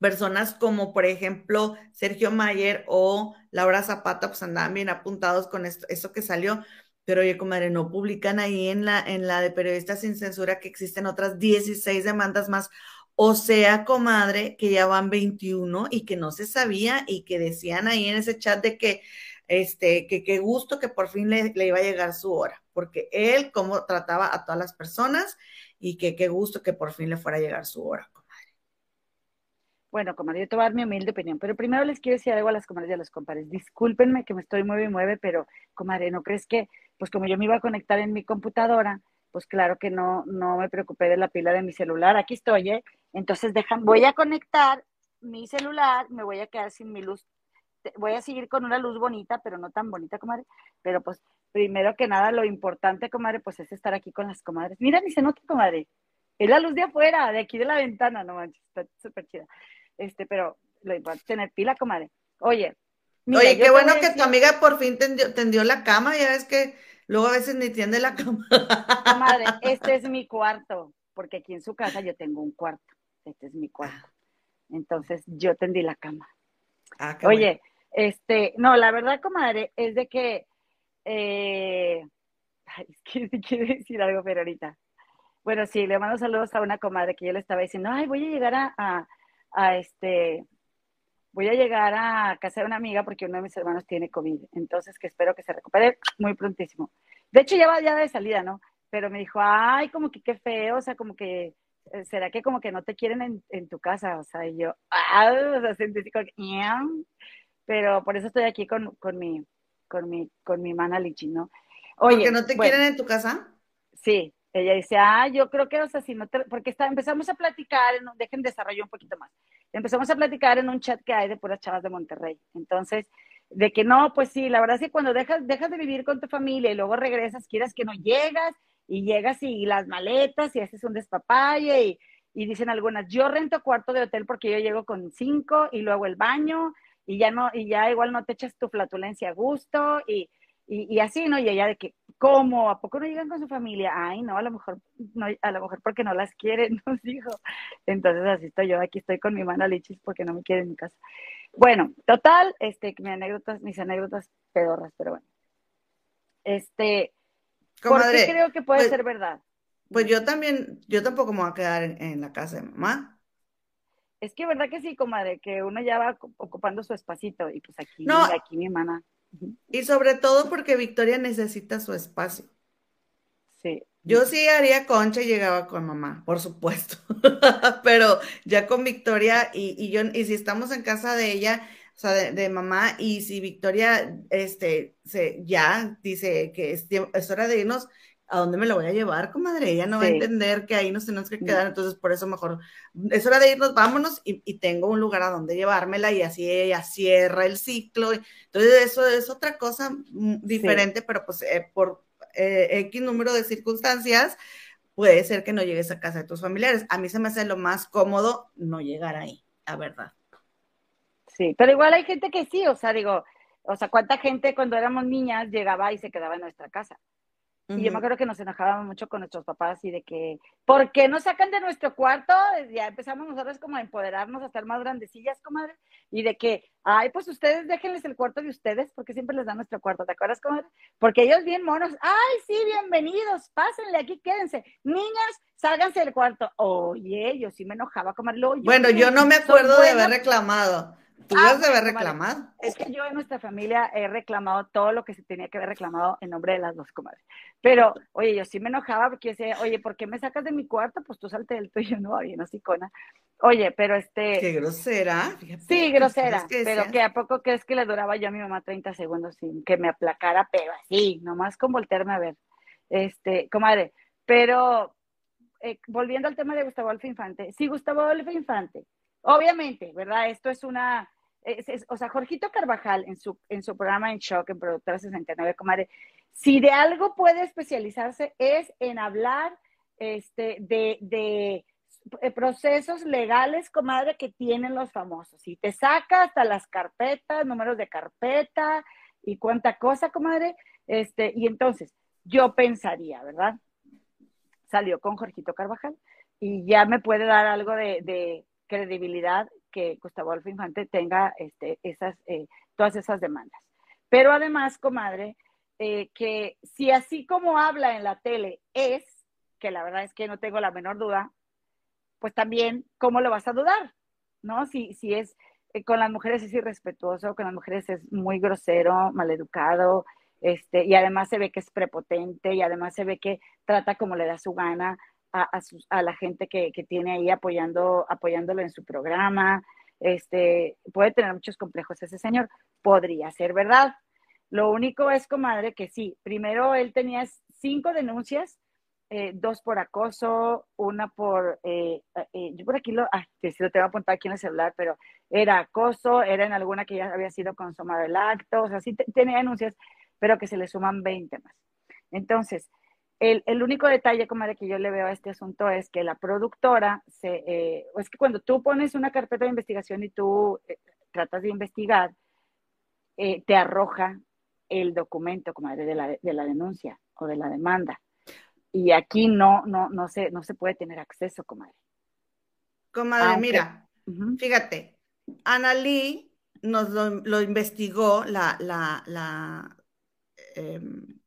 personas como, por ejemplo, Sergio Mayer o Laura Zapata, pues andaban bien apuntados con esto, eso que salió. Pero oye, comadre, no publican ahí en la, en la de periodistas sin censura que existen otras 16 demandas más. O sea, comadre, que ya van 21 y que no se sabía y que decían ahí en ese chat de que, este, que qué gusto que por fin le, iba a llegar su hora, porque él como trataba a todas las personas y que qué gusto que por fin le fuera a llegar su hora, comadre. Bueno, comadre, yo te voy a dar mi humilde opinión, pero primero les quiero decir algo a las comadres y a los compadres. Discúlpenme que me estoy mueve y mueve, pero, comadre, ¿no crees que, pues como yo me iba a conectar en mi computadora, pues claro que no, no me preocupé de la pila de mi celular. Aquí estoy, ¿eh? Entonces dejan, voy a conectar mi celular, me voy a quedar sin mi luz. Voy a seguir con una luz bonita, pero no tan bonita, comadre. Pero pues primero que nada, lo importante, comadre, pues es estar aquí con las comadres. Mira, ni se nota, comadre. Es la luz de afuera, de aquí de la ventana, no manches, está súper chida. Este, pero lo importante es tener pila, comadre. Oye. Oye, qué bueno que tu amiga por fin tendió, la cama, ya ves que luego a veces ni tiende la cama. Comadre, este es mi cuarto. porque aquí en su casa yo tengo un cuarto. Este es mi cuarto. Entonces yo tendí la cama. Ah, Oye, este, no, la verdad, comadre, es de que, eh, ay, es que quiero decir algo, pero ahorita. Bueno, sí, le mando saludos a una comadre que yo le estaba diciendo, ay, voy a llegar a, a, este, voy a llegar a casa de una amiga porque uno de mis hermanos tiene COVID, entonces que espero que se recupere muy prontísimo. De hecho, ya va ya de salida, ¿no? Pero me dijo, ay, como que qué feo, o sea, como que, eh, ¿será que como que no te quieren en, tu casa? O sea, y yo, ah, o sea, sentí como que. Pero por eso estoy aquí con, con mi, con mi, con mi mana Lichi, ¿no? Oye, ¿Porque no te bueno, quieren en tu casa? Sí, ella dice, ah, yo creo que, o sea, si no te, porque está, empezamos a platicar, en dejen desarrollar un poquito más. Empezamos a platicar en un chat que hay de puras chavas de Monterrey. Entonces, de que no, pues sí, la verdad es que cuando dejas, dejas de vivir con tu familia y luego regresas, quieras que no llegas, y llegas y las maletas y haces un despapalle y, y dicen algunas, yo rento cuarto de hotel porque yo llego con cinco y luego el baño y ya no, y ya igual no te echas tu flatulencia a gusto y, y, y así, ¿no? Y ella de que, ¿cómo? ¿A poco no llegan con su familia? Ay, no, a lo mejor, no, a lo mejor porque no las quieren, nos dijo. Entonces así estoy yo, aquí estoy con mi mano lichis porque no me quieren en mi casa. Bueno, total, este, mis anécdotas, mis anécdotas pedorras, pero bueno. Este, ¿por Comadre, qué creo que puede pues- ser verdad? Pues yo también, yo tampoco me voy a quedar en, en la casa de mamá. Es que verdad que sí, comadre, que uno ya va ocu- ocupando su espacito y pues aquí, No. aquí mi hermana. Y sobre todo porque Victoria necesita su espacio. Sí. Yo sí haría concha y llegaba con mamá, por supuesto. Pero ya con Victoria y, y yo, y si estamos en casa de ella, o sea, de, de mamá, y si Victoria este, se, ya dice que es, es hora de irnos, ¿a dónde me lo voy a llevar, comadre? Ella no va a entender que ahí nos tenemos que No. quedar, entonces por eso mejor es hora de irnos, vámonos, y, y tengo un lugar a donde llevármela, y así ella cierra el ciclo. Entonces, eso es otra cosa mm, diferente, pero pues eh, por eh, X número de circunstancias, puede ser que no llegues a casa de tus familiares. A mí se me hace lo más cómodo no llegar ahí, la verdad. Sí, pero igual hay gente que sí, o sea, digo, o sea, cuánta gente cuando éramos niñas llegaba y se quedaba en nuestra casa. Y yo me acuerdo que nos enojábamos mucho con nuestros papás y de que, ¿por qué nos sacan de nuestro cuarto? Ya empezamos nosotros como a empoderarnos, a estar más grandecillas, comadre, y de que, ay, pues ustedes déjenles el cuarto de ustedes, porque siempre les dan nuestro cuarto, ¿te acuerdas, comadre? Porque ellos bien monos, ay, sí, bienvenidos, pásenle aquí, quédense. Niñas, sálganse del cuarto. Oye, yo sí me enojaba, comadre. Luego, Bueno, yo no me acuerdo de haber reclamado. Tú Ah, debes de haber comadre. reclamado. es que yo en nuestra familia he reclamado todo lo que se tenía que haber reclamado en nombre de las dos comadres. Pero, oye, yo sí me enojaba porque yo decía, oye, ¿por qué me sacas de mi cuarto? Pues tú salte del tuyo, ¿no? Bien hocicona. Oye, pero este, Qué grosera. fíjate, sí, las grosera, que pero que a poco crees que le duraba yo a mi mamá 30 segundos sin que me aplacara, pero así, nomás con voltearme a ver. Este, comadre, pero eh, volviendo al tema de Gustavo Adolfo Infante, sí, Gustavo Adolfo Infante, obviamente, ¿verdad? Esto es una, o sea, Jorgito Carvajal en su, en su programa en Shock, en Productora 69, comadre, si de algo puede especializarse es en hablar este, de, de eh, procesos legales, comadre, que tienen los famosos. Y te saca hasta las carpetas, números de carpeta y cuánta cosa, comadre. Este, y entonces, yo pensaría, ¿verdad? Salió con Jorgito Carvajal y ya me puede dar algo de credibilidad que Gustavo Adolfo Infante tenga este, eh, todas esas demandas. Pero además, comadre, eh, que si así como habla en la tele es, que la verdad es que no tengo la menor duda, pues también, ¿cómo lo vas a dudar? ¿No? Si, si es eh, con las mujeres es irrespetuoso, con las mujeres es muy grosero, maleducado, este, y además se ve que es prepotente, y además se ve que trata como le da su gana a, a, sus- a la gente que, que tiene ahí apoyando, apoyándolo en su programa. Este, puede tener muchos complejos ese señor, podría ser verdad. Lo único es, comadre, que sí, primero él tenía cinco denuncias, eh, dos por acoso, una por, eh, eh, yo por aquí lo, ah, sí lo tengo apuntado aquí en el celular, pero era acoso, era en alguna que ya había sido consumado el acto, o sea, sí te- tenía denuncias, pero que se le suman 20 más. Entonces, el, el único detalle, comadre, que yo le veo a este asunto es que la productora, se, eh, es que cuando tú pones una carpeta de investigación y tú eh, tratas de investigar, eh, te arroja el documento, comadre, de la, de la denuncia o de la demanda. y aquí no, no, no se, no se puede tener acceso, comadre. Comadre, mira, fíjate, Ana Lee nos lo, investigó la, la, la em,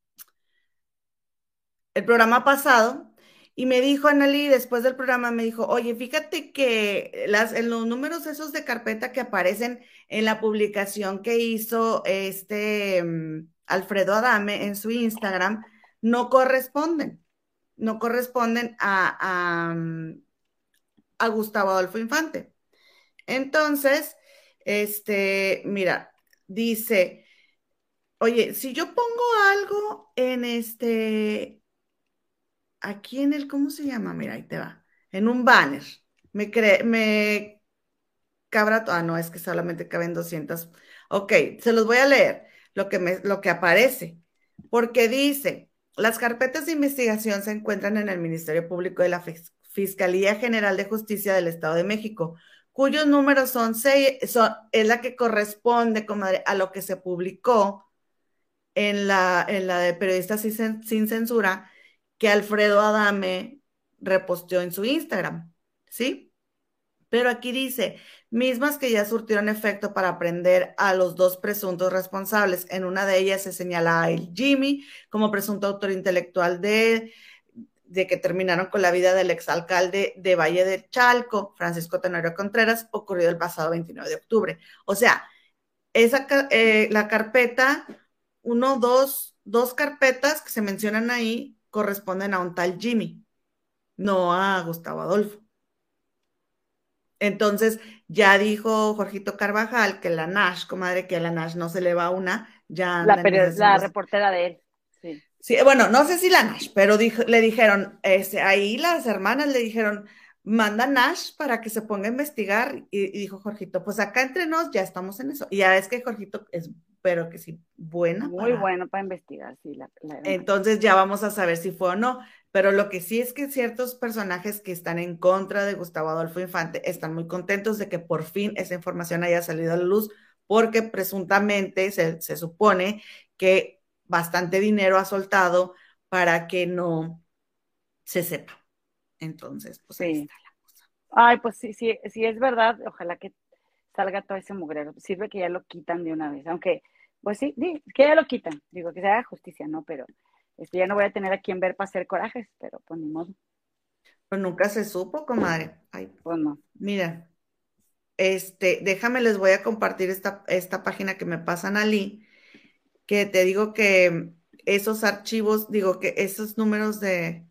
el programa pasado y me dijo Anneli, después del programa, me dijo, oye, fíjate que las, en los números esos de carpeta que aparecen en la publicación que hizo este mm, Alfredo Adame en su Instagram, no corresponden, no corresponden a, a, mm, a Gustavo Adolfo Infante. Entonces, este, mira, dice, oye, si yo pongo algo en este, aquí en el, ¿cómo se llama? Mira, ahí te va. En un banner. Me, cree, me cabra, ah, no, es que solamente caben 200. Ok, se los voy a leer, lo que, me, lo que aparece, porque dice, las carpetas de investigación se encuentran en el Ministerio Público de la Fiscalía General de Justicia del Estado de México, cuyos números son seis, son, es la que corresponde, comadre, a lo que se publicó en la, en la de Periodistas sin Censura, que Alfredo Adame reposteó en su Instagram, ¿sí? Pero aquí dice, mismas que ya surtieron efecto para prender a los dos presuntos responsables. En una de ellas se señala a el Jimmy como presunto autor intelectual de, de que terminaron con la vida del exalcalde de Valle de Chalco, Francisco Tenorio Contreras, ocurrido el pasado 29 de octubre. O sea, esa, eh, la carpeta, uno, dos, dos carpetas que se mencionan ahí corresponden a un tal Jimmy, no a Gustavo Adolfo. Entonces, ya dijo Jorgito Carvajal que la Nash, comadre, que a la Nash no se le va una, ya. La, la reportera de él. Sí. sí. bueno, no sé si la Nash, pero le dijeron, este, ahí las hermanas le dijeron, manda Nash para que se ponga a investigar. Y, dijo Jorgito, pues acá entre nos ya estamos en eso. Y ya es que Jorgito es pero que sí, buena. Muy bueno para investigar, sí. Entonces ya vamos a saber si fue o no. Pero lo que sí es que ciertos personajes que están en contra de Gustavo Adolfo Infante están muy contentos de que por fin esa información haya salido a la luz, porque presuntamente se, supone que bastante dinero ha soltado para que no se sepa. Entonces, pues ahí está la cosa. Ay, pues sí, sí, sí es verdad. Ojalá que salga todo ese mugrero. Sirve que ya lo quitan de una vez, aunque pues sí, que ya lo quitan, digo, que se haga justicia, ¿no? Pero este, ya no voy a tener a quien ver para hacer corajes, pero pues ni modo. Pues nunca se supo, comadre. Ay, pues no. Mira, este, déjame, les voy a compartir esta, esta página que me pasan a Lee, que te digo que esos archivos, digo que esos números de,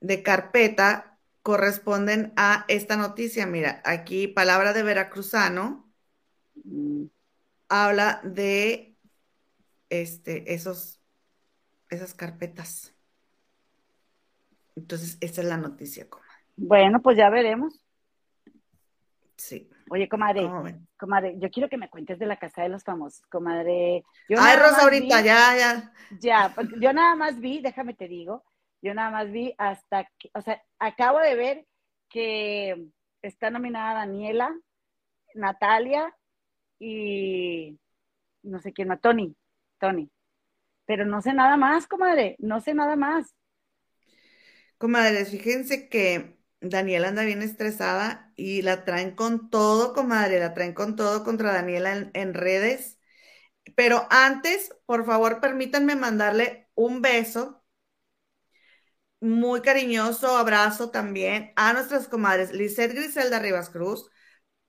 de carpeta corresponden a esta noticia. Mira, aquí palabra de veracruzano. Mm habla de este, esos, esas carpetas. Entonces, esa es la noticia, comadre. Bueno, pues ya veremos. Sí. Oye, comadre, comadre, yo quiero que me cuentes de la casa de los famosos, comadre. Ay, Rosa, ahorita, ya, ya. Ya, yo nada más vi, déjame te digo, yo nada más vi hasta, que, o sea, acabo de ver que está nominada Daniela, Natalia y no sé quién más, Tony, Tony. Pero no sé nada más, comadre, no sé nada más. Comadre, fíjense que Daniela anda bien estresada y la traen con todo, comadre, la traen con todo contra Daniela en, redes. Pero antes, por favor, permítanme mandarle un beso muy cariñoso abrazo también a nuestras comadres Lizeth Griselda Rivas Cruz,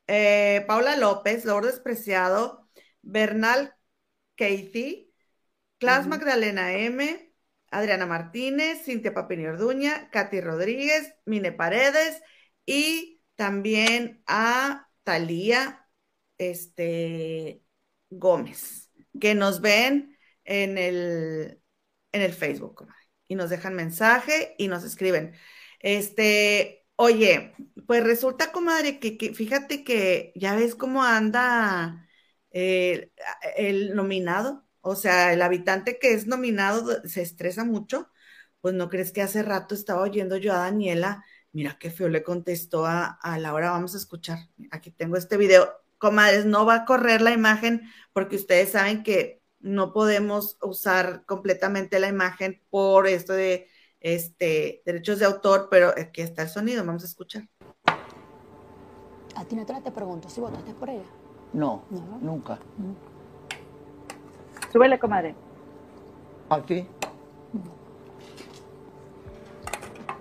eh, Paula López, Lourdes Preciado, Bernal Keithy, Clas Magdalena M, Adriana Martínez, Cintia Papini Orduña, Katy Rodríguez, Mine Paredes y también a Talía este, Gómez, que nos ven en el, en el Facebook y nos dejan mensaje y nos escriben. Este, Oye, pues resulta, comadre, que, fíjate que ya ves cómo anda eh, el nominado, o sea, el habitante que es nominado se estresa mucho. Pues no crees que hace rato estaba oyendo yo a Daniela, mira qué feo le contestó a, a Laura, vamos a escuchar. Aquí tengo este video. Comadres, no va a correr la imagen porque ustedes saben que no podemos usar completamente la imagen por esto de este, derechos de autor, pero aquí está el sonido, vamos a escuchar. A ti Natalia te pregunto, ¿si votaste por ella? No, No. nunca. Súbele, comadre. ¿A ti?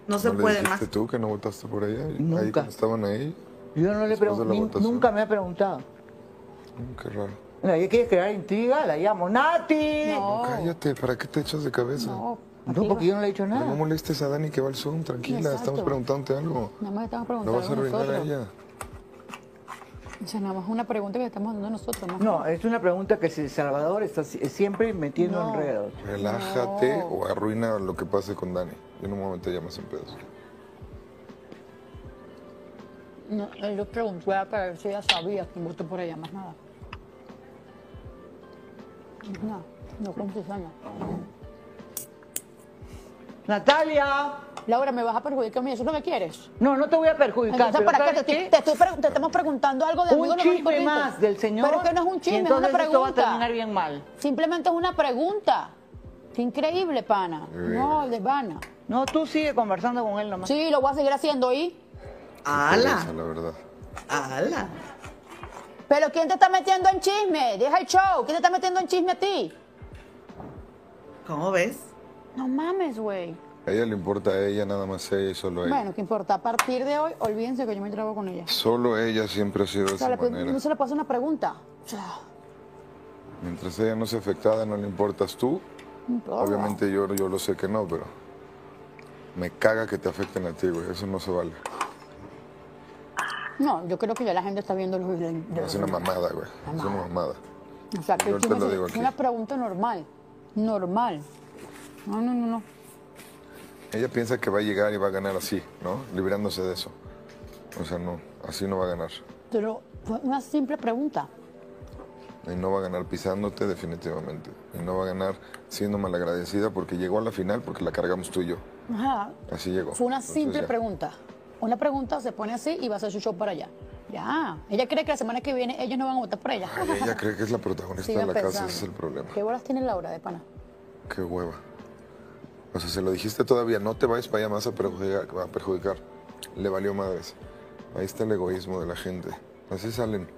No se ¿No puede más. tú que no votaste por ella? Nunca. estaban ahí. Yo no le pregunté, nunca me ha preguntado. Mm, qué raro. Ella quiere crear intriga, la llamo Nati. No. Cállate, ¿para qué te echas de cabeza? No, No, porque yo no le he dicho Pero no nada. molestes a Dani que va al Zoom, tranquila, Exacto. estamos preguntándote algo. Nada más estamos No preguntando vas a arruinar a ella. O sea, nada más una pregunta que estamos dando nosotros. No, nada. es una pregunta que si Salvador está si- siempre metiendo No. enredos. Relájate No. o arruina lo que pase con Dani. En un momento ya más en pedos. No, él lo preguntó era para ver si ella sabía quién votó por ella, más nada. No, no con Susana. Natalia. Laura, ¿me vas a perjudicar a mí? ¿Eso es lo que quieres? No, no te voy a perjudicar. Entonces, pero ¿para qué? ¿sabes Te, estoy- te estoy pregun- te estamos preguntando algo de Un amigos chisme y corrientes. más del señor. Pero es que no es un y chisme, es una entonces esto va a pregunta. terminar bien mal. Simplemente es una pregunta. Qué increíble, pana. No, de pana. No, tú sigue conversando con él nomás. Sí, lo voy a seguir haciendo ahí. ¡Hala! Pereza, la verdad. ¡Hala! Pero ¿quién te está metiendo en chisme? Deja el show. ¿Quién te está metiendo en chisme a ti? ¿Cómo ves? No mames, güey. A ella le importa a ella, nada más a ella y solo a ella. Bueno, ¿qué importa? A partir de hoy, olvídense que yo me trago con ella. Solo ella siempre ha sido de O sea, esa manera. no se le puede hacer una pregunta. O sea, Mientras ella no sea afectada, no le importas tú. no. Obviamente yo, yo lo sé que no, pero me caga que te afecten a ti, güey. Eso no se vale. No, yo creo que ya la gente está viendo los. Es una mamada, güey. Es una mamada. O sea, que Yo te lo es- digo aquí. una pregunta normal. Normal. No, no, no, no. Ella piensa que va a llegar y va a ganar así, ¿no? Librándose de eso. O sea, no, así no va a ganar. Pero fue una simple pregunta. Y no va a ganar pisándote definitivamente. Y no va a ganar siendo malagradecida porque llegó a la final porque la cargamos tú y yo. Ajá. Así llegó. Fue una Entonces, simple ya. pregunta. Una pregunta se pone así y va a hacer su show para allá. Ya. Ella cree que la semana que viene ellos no van a votar por ella. Ay, ella cree que es la protagonista de la casa, ese es el problema. ¿Qué bolas tiene Laura de pana? Qué hueva. O sea, se lo dijiste todavía, no te vayas para allá más a perjudicar, a perjudicar. Le valió madres. Ahí está el egoísmo de la gente. Así salen.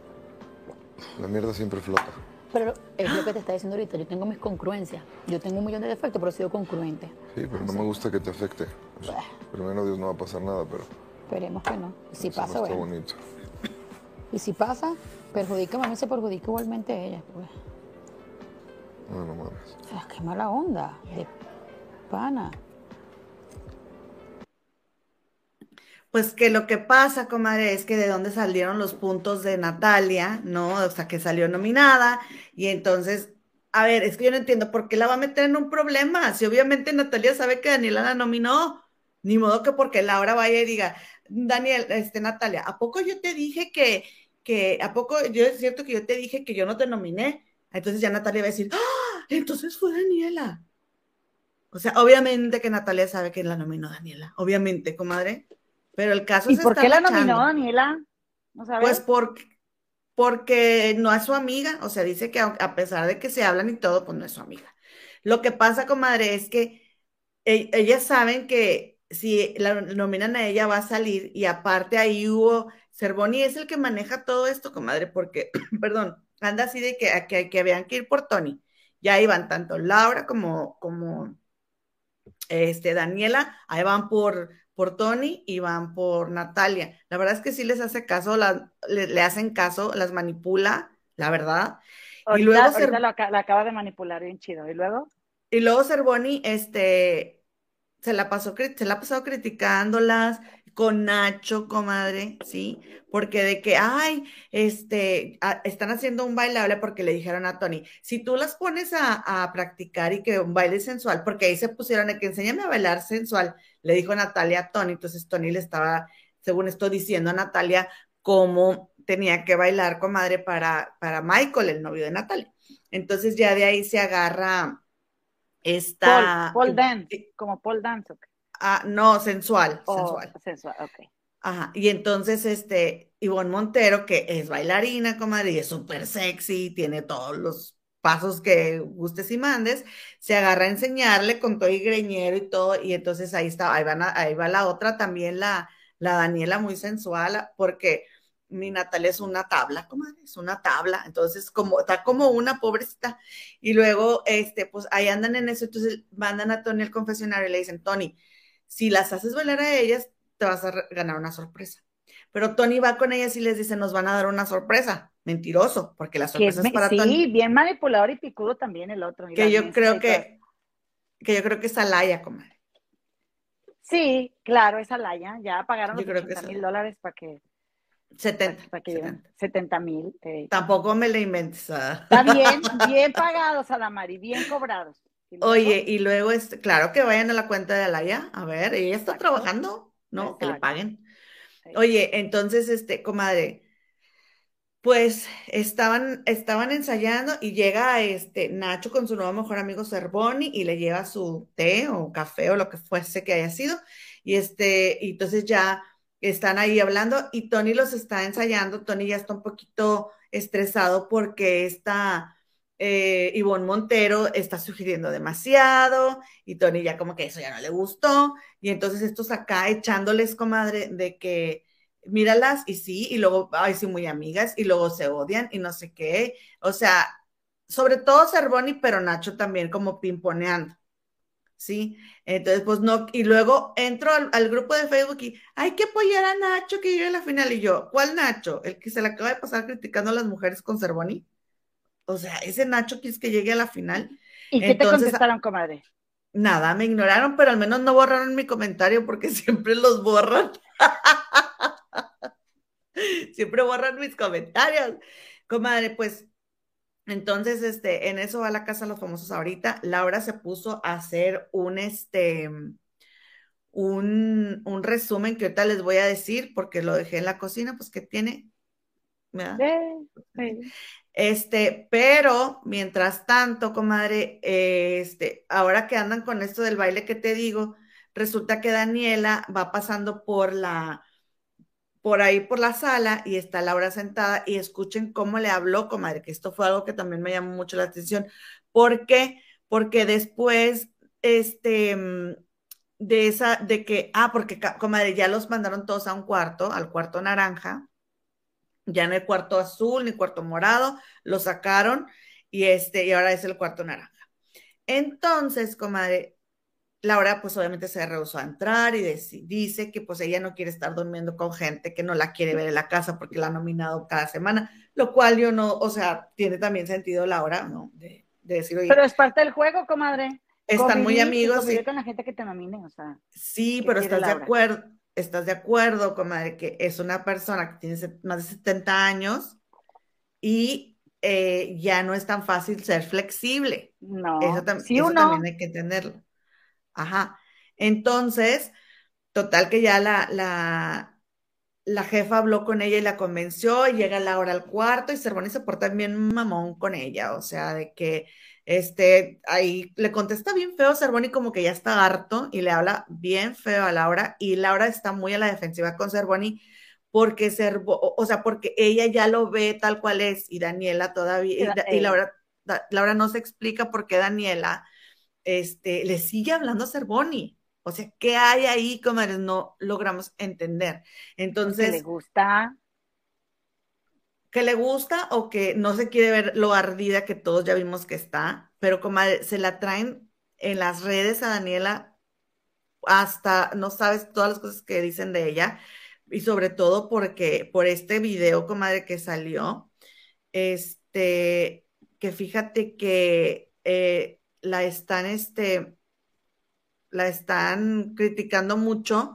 La mierda siempre flota. Pero es lo que te está diciendo ahorita. Yo tengo mis congruencias. Yo tengo un millón de defectos, pero he sido congruente. Sí, pero no me gusta que te afecte. O sea, primero Dios no va a pasar nada, pero Esperemos que no. Y si eso pasa, no está bueno. bonito. Y si pasa, perjudica, a mí se perjudica igualmente a ella. Pues. No, no mames. O sea, qué mala onda. De pana. Pues que lo que pasa, comadre, es que de dónde salieron los puntos de Natalia, ¿no? O sea, que salió nominada y entonces, a ver, es que yo no entiendo por qué la va a meter en un problema. Si obviamente Natalia sabe que Daniela la nominó, ni modo que porque Laura vaya y diga, Daniel, este, Natalia, ¿a poco yo te dije que, que, a poco yo es cierto que yo te dije que yo no te nominé? Entonces ya Natalia va a decir, ¡Ah! Entonces fue Daniela. O sea, obviamente que Natalia sabe que la nominó Daniela, obviamente, comadre. Pero el caso ¿Y es por qué la nominó Daniela? ¿No sabes? Pues porque, porque no es su amiga, o sea, dice que a pesar de que se hablan y todo, pues no es su amiga. Lo que pasa, comadre, es que e- ellas saben que si la nominan a ella va a salir y aparte ahí hubo, Cervoni es el que maneja todo esto, comadre, porque, perdón, anda así de que, que, que habían que ir por Tony. Ya iban tanto Laura como, como este, Daniela, ahí van por, por Tony y van por Natalia. La verdad es que sí les hace caso, la- le, le hacen caso, las manipula, la verdad. ahorita, y luego Cer- lo acaba de manipular bien chido. ¿Y luego? y luego Cervoni, este, se la pasó, se la ha pasado criticándolas con Nacho, comadre, ¿sí? Porque de que, ay, este, a- están haciendo un bailable porque le dijeron a Tony, si tú las pones a, a practicar y que un baile sensual, porque ahí se pusieron de que enséñame a bailar sensual, le dijo Natalia a Tony, entonces Tony le estaba, según esto, diciendo a Natalia cómo tenía que bailar, comadre, para, para Michael, el novio de Natalia. Entonces ya de ahí se agarra esta... Paul, Paul Dance, como Paul Dance. ¿o qué? Ah, no, sensual, O sensual. sensual, ok. Ajá. Y entonces, este, Ivonne Montero, que es bailarina, comadre, y es súper sexy, tiene todos los pasos que gustes y mandes, se agarra a enseñarle con todo y greñero y todo, y entonces ahí está, ahí, van ahí va la otra también, la, la Daniela muy sensual, porque mi Natalia es una tabla, comadre, es una tabla, entonces como, está como una pobrecita, y luego, este, pues ahí andan en eso, entonces mandan a Tony al confesionario y le dicen, Tony, si las haces bailar a ellas, te vas a ganar una sorpresa. Pero Tony va con ellas y les dice, nos van a dar una sorpresa. Mentiroso, porque la sorpresa es, para sí, Tony. Sí, bien manipulador y picudo también el otro. Que yo creo que, que yo creo que es Alaya, comadre. Sí, claro, es Alaya. Ya pagaron los creo que 80 sí. mil dólares para que 70. para que 70. 70 mil. eh. Tampoco me la inventes. ah. Está bien, bien pagados, Adamari, bien cobrados. Y Oye, y luego, este, claro que vayan a la cuenta de Alaya. A ver, ella está Exacto. trabajando, ¿no? Que le paguen. Oye, entonces, este, comadre, pues estaban, estaban ensayando y llega este Nacho con su nuevo mejor amigo Cervoni y le lleva su té o café o lo que fuese que haya sido. Y este, y entonces ya están ahí hablando y Tony los está ensayando. Tony ya está un poquito estresado porque está eh, Ivonne Montero está sugiriendo demasiado y Tony ya como que eso ya no le gustó. Y entonces estos acá echándoles, comadre, de que míralas y sí, y luego, ay, sí, muy amigas, y luego se odian y no sé qué. O sea, sobre todo Cervoni, pero Nacho también como pimponeando. ¿Sí? Entonces, pues no, y luego entro al, grupo de Facebook y hay que apoyar a Nacho que llegue a la final. Y yo, ¿cuál Nacho? ¿El que se le acaba de pasar criticando a las mujeres con Cervoni? O sea, ese Nacho quieres que llegue a la final. ¿Y qué te contestaron, comadre? Nada, me ignoraron, pero al menos no borraron mi comentario porque siempre los borran. siempre borran mis comentarios. Comadre, pues entonces, este, en eso va la casa de los famosos ahorita. Laura se puso a hacer un, este, un, un resumen que ahorita les voy a decir porque lo dejé en la cocina, pues que tiene. Eh. Este, pero mientras tanto, comadre, este, ahora que andan con esto del baile que te digo, resulta que Daniela va pasando por la, por ahí por la sala y está Laura sentada y escuchen cómo le habló, comadre, que esto fue algo que también me llamó mucho la atención. ¿Por qué? Porque después, este, mm, de esa, de que, ah, porque, comadre, ya los mandaron todos a un cuarto, al cuarto naranja. Ya no hay cuarto azul ni cuarto morado, lo sacaron y este, y ahora es el cuarto naranja. Entonces, comadre, Laura pues obviamente se rehusó a entrar y dice que pues ella no quiere estar durmiendo con gente que no la quiere ver en la casa porque la ha nominado cada semana, lo cual yo no, o sea, tiene también sentido Laura, ¿no? De, de decir, oye, Pero es parte del juego, comadre. están muy Convivir y amigos, sí, con la gente que te nominen, o sea. sí, ¿Qué pero estás de acuerdo, estás de acuerdo, comadre, que es una persona que tiene más de 70 años y eh, ya no es tan fácil ser flexible. No. Eso, tam- sí eso también hay que entenderlo. Ajá. Entonces, total que ya la, la, la jefa habló con ella y la convenció, y llega Laura al cuarto y Cervoni se porta bien mamón con ella, o sea, de que este, ahí le contesta bien feo Cervoni como que ya está harto y le habla bien feo a Laura y Laura está muy a la defensiva con Cervoni porque Cervo, o sea, porque ella ya lo ve tal cual es y Daniela todavía, y. Laura, Laura no se explica por qué Daniela este, le sigue hablando a Cervoni. O sea, ¿qué hay ahí, comadres? No logramos entender. Entonces, le gusta. Que le gusta o que no se quiere ver lo ardida que todos ya vimos que está, pero comadre, se la traen en las redes a Daniela hasta no sabes todas las cosas que dicen de ella y sobre todo porque por este video, comadre, que salió, este, que fíjate que eh, la están, este, la están criticando mucho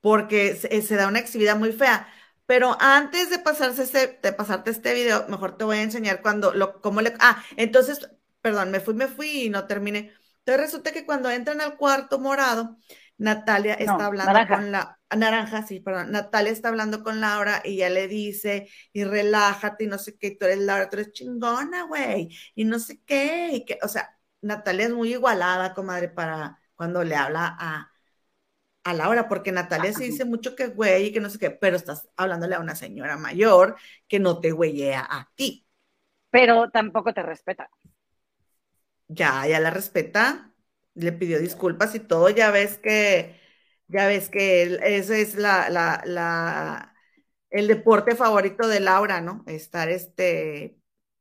porque se, se da una exhibida muy fea. Pero antes de pasarse este, de pasarte este video, mejor te voy a enseñar cuando lo, cómo le. Ah, entonces, perdón, me fui, me fui y no terminé. Entonces resulta que cuando entran al cuarto morado, Natalia No, está hablando naranja. con la naranja, sí, perdón. Natalia está hablando con Laura y ya le dice, y relájate, y no sé qué, tú eres Laura, tú eres chingona, güey, y no sé qué, y que, o sea, Natalia es muy igualada, comadre, para cuando le habla a, a Laura, porque Natalia se dice mucho que güey y que no sé qué, pero estás hablándole a una señora mayor que no te güeyea a ti. pero tampoco te respeta. Ya, ya la respeta, le pidió disculpas y todo, ya ves que, ya ves que él- ese es la, la, la, el deporte favorito de Laura, ¿no? Estar este,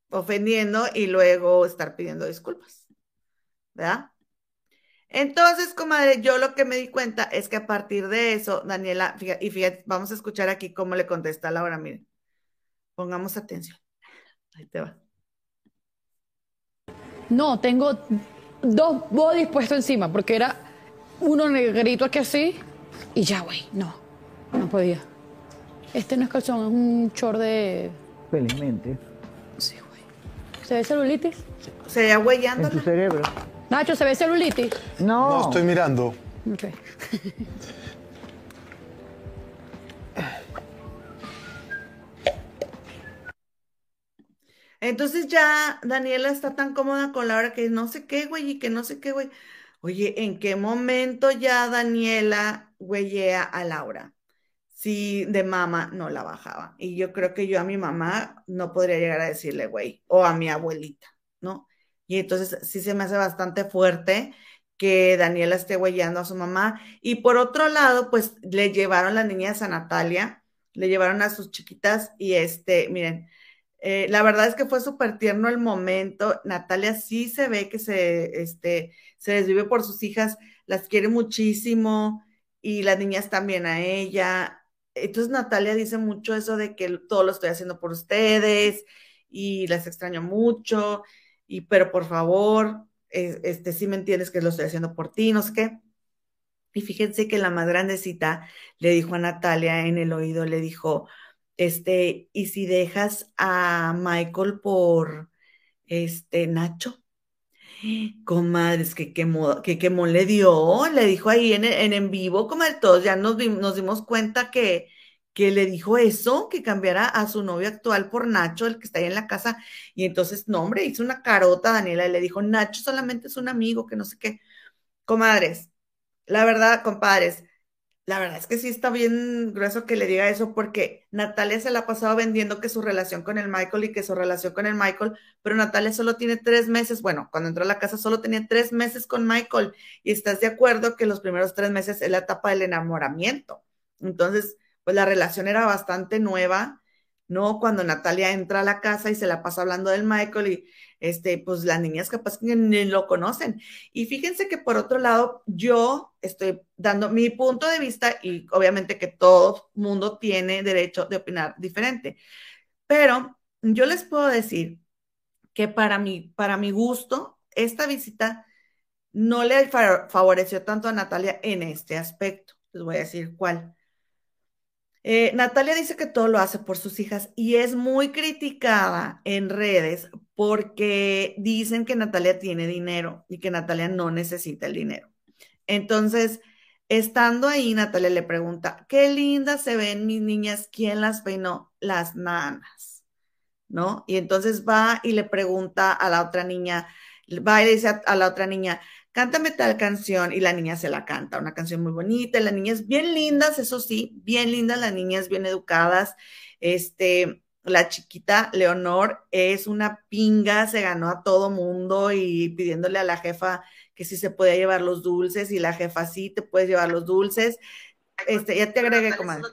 ofendiendo y luego estar pidiendo disculpas, ¿verdad? Entonces, comadre, yo lo que me di cuenta es que a partir de eso, Daniela, fíjate, y fíjate, vamos a escuchar aquí cómo le contesta a Laura, miren, pongamos atención. Ahí te va. No, tengo dos bodies puestos encima, porque era uno negrito aquí así, y ya, güey, no, no podía. Este no es calzón, es un short de... Felizmente. Sí, güey. ¿Se ve celulitis? Se ya En tu huellándola. cerebro. Nacho, ¿se ve celulitis? No. No, estoy mirando. Ok. Entonces ya Daniela está tan cómoda con Laura que no sé qué, güey, y que no sé qué, güey. Oye, ¿en qué momento ya Daniela güeyea a Laura? Si de mamá no la bajaba. Y yo creo que yo a mi mamá no podría llegar a decirle, güey, o a mi abuelita, ¿no? Y entonces sí se me hace bastante fuerte que Daniela esté güeyando a su mamá. Y por otro lado, pues le llevaron las niñas a Natalia, le llevaron a sus chiquitas y este, miren, eh, la verdad es que fue súper tierno el momento. Natalia sí se ve que se, este, se desvive por sus hijas, las quiere muchísimo y las niñas también a ella. Entonces Natalia dice mucho eso de que todo lo estoy haciendo por ustedes y las extraño mucho, y pero por favor, eh, este, sí me entiendes que lo estoy haciendo por ti, no sé qué. Y fíjense que la más grandecita le dijo a Natalia en el oído, le dijo, este, ¿y si dejas a Michael por este Nacho? Comadres, que quemó, que quemó le dio, le dijo ahí en, en, en vivo, comadre, todos ya nos, nos dimos cuenta que, que le dijo eso, que cambiara a su novio actual por Nacho, el que está ahí en la casa, y entonces, no, hombre, hizo una carota a Daniela y le dijo, Nacho solamente es un amigo, que no sé qué. Comadres, la verdad, compadres, la verdad es que sí está bien grueso que le diga eso porque Natalia se la ha pasado vendiendo que su relación con el Michael y que su relación con el Michael, pero Natalia solo tiene tres meses, bueno, cuando entró a la casa solo tenía tres meses con Michael y estás de acuerdo que los primeros tres meses es la etapa del enamoramiento. Entonces, pues la relación era bastante nueva, ¿no? Cuando Natalia entra a la casa y se la pasa hablando del Michael y este, pues las niñas capaz que ni lo conocen. Y fíjense que por otro lado, yo estoy dando mi punto de vista y obviamente que todo mundo tiene derecho de opinar diferente. Pero yo les puedo decir que para mi, para mi gusto, esta visita no le fa- favoreció tanto a Natalia en este aspecto. Les voy a decir cuál. Eh, Natalia dice que todo lo hace por sus hijas y es muy criticada en redes porque dicen que Natalia tiene dinero y que Natalia no necesita el dinero. Entonces, estando ahí, Natalia le pregunta, qué lindas se ven mis niñas, ¿quién las peinó? Las nanas, ¿no? Y entonces va y le pregunta a la otra niña, va y le dice a, a la otra niña, cántame tal canción y la niña se la canta, una canción muy bonita, y las niñas bien lindas, eso sí, bien lindas, las niñas bien educadas, este, la chiquita Leonor es una pinga, se ganó a todo mundo y pidiéndole a la jefa que si se podía llevar los dulces y la jefa sí te puedes llevar los dulces. Este, ya te agregué, comadre.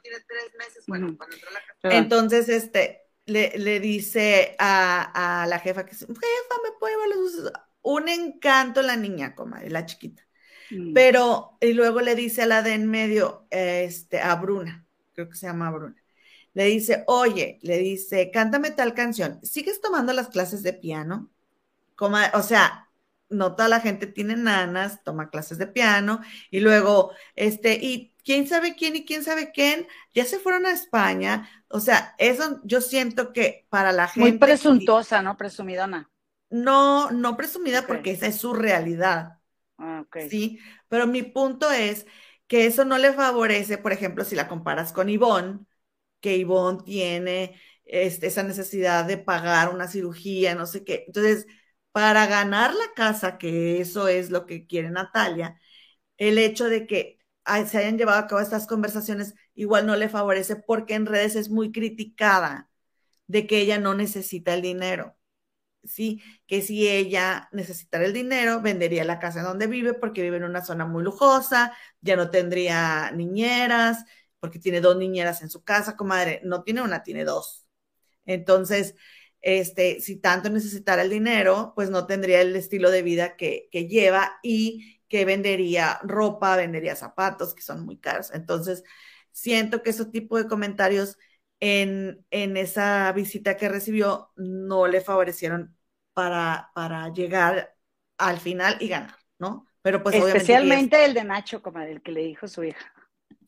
Entonces, este, le, le dice a, a la jefa que jefa, ¿me puede llevar los dulces? Un encanto la niña, comadre, la chiquita. Mm. Pero, y luego le dice a la de en medio, este, a Bruna, creo que se llama Bruna, le dice, oye, le dice, cántame tal canción, ¿sigues tomando las clases de piano? Coma- o sea, no toda la gente tiene nanas, toma clases de piano, y luego, este, y quién sabe quién y quién sabe quién, ya se fueron a España, o sea, eso yo siento que para la gente... Muy presuntuosa, ¿no? Presumidona. No, no presumida porque esa es su realidad. Ah. Sí, pero mi punto es que eso no le favorece, por ejemplo, si la comparas con Ivonne, que Ivonne tiene este, esa necesidad de pagar una cirugía, no sé qué. Entonces, para ganar la casa, que eso es lo que quiere Natalia, el hecho de que se hayan llevado a cabo estas conversaciones igual no le favorece porque en redes es muy criticada de que ella no necesita el dinero. Sí, que si ella necesitara el dinero, vendería la casa en donde vive porque vive en una zona muy lujosa, ya no tendría niñeras, porque tiene dos niñeras en su casa, comadre, no tiene una, tiene dos. Entonces, este, si tanto necesitara el dinero, pues no tendría el estilo de vida que, que lleva y que vendería ropa, vendería zapatos, que son muy caros. Entonces, siento que ese tipo de comentarios en, en esa visita que recibió no le favorecieron para, para llegar al final y ganar, ¿no? Pero pues Especialmente el de Nacho, como el que le dijo su hija.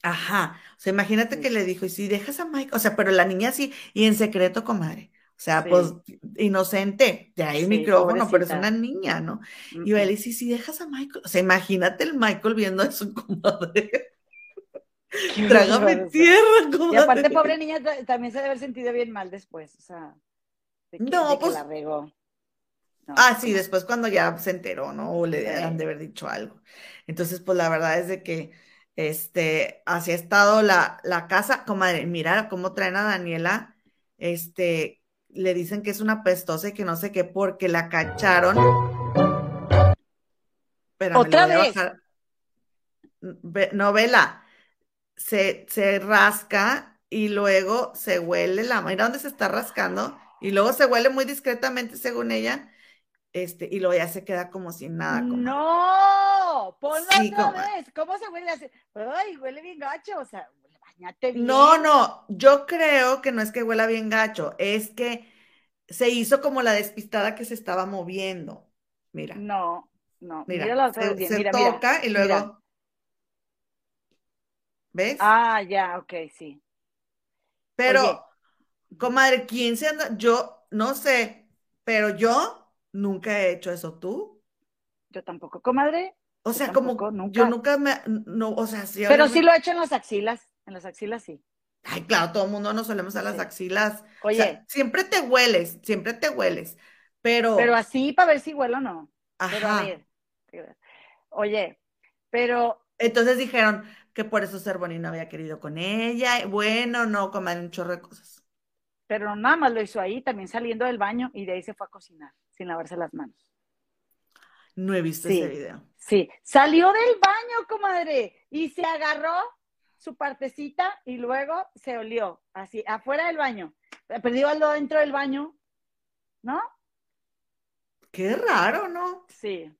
Ajá, o sea, imagínate que le dijo, y si dejas a Mike, o sea, pero la niña sí, y en secreto, comadre, o sea, pues inocente, de ahí el micrófono, pero es una niña, ¿no? Y él dice, si dejas a Michael, o sea, imagínate el Michael viendo eso, comadre. Trágame tierra, comadre. Y aparte, pobre niña, también se debe haber sentido bien mal después, o sea, no, pues, la regó. ah, sí, después cuando ya se enteró, ¿no? O le han de haber dicho algo. Entonces, pues la verdad es de que este, así ha estado la, la casa, comadre, mira cómo traen a Daniela, este, le dicen que es una pestosa y que no sé qué, porque la cacharon. Otra vez. Novela, se, se rasca y luego se huele la, mira dónde se está rascando, y luego se huele muy discretamente según ella, este, y luego ya se queda como sin nada. No, ponlo otra vez. ¿Cómo se huele así? Ay, huele bien gacho, o sea, bañate bien. No, no, yo creo que no es que huela bien gacho, es que se hizo como la despistada que se estaba moviendo. Mira. No, no. Mira, se, toca y luego. ¿Ves? Ah, ya, ok, sí. Pero, comadre, ¿quién se anda? Yo no sé, pero yo Nunca he hecho eso, ¿tú? Yo tampoco, comadre. O sea, como yo nunca me, no, o sea, sí. Pero sí lo he hecho en las axilas, en las axilas sí. Ay, claro, todo el mundo nos solemos a las axilas. Oye. siempre te hueles, siempre te hueles, pero. Pero así para ver si huelo o no. Ajá. Oye, pero. Entonces dijeron que por eso Cervoni no había querido con ella. Bueno, no, comer un chorro de cosas. Pero nada más lo hizo ahí, también saliendo del baño y de ahí se fue a cocinar sin lavarse las manos. No he visto ese video. Sí, salió del baño, comadre, y se agarró su partecita y luego se olió, así, afuera del baño. Perdió algo dentro del baño, ¿no? Qué raro, ¿no? Sí.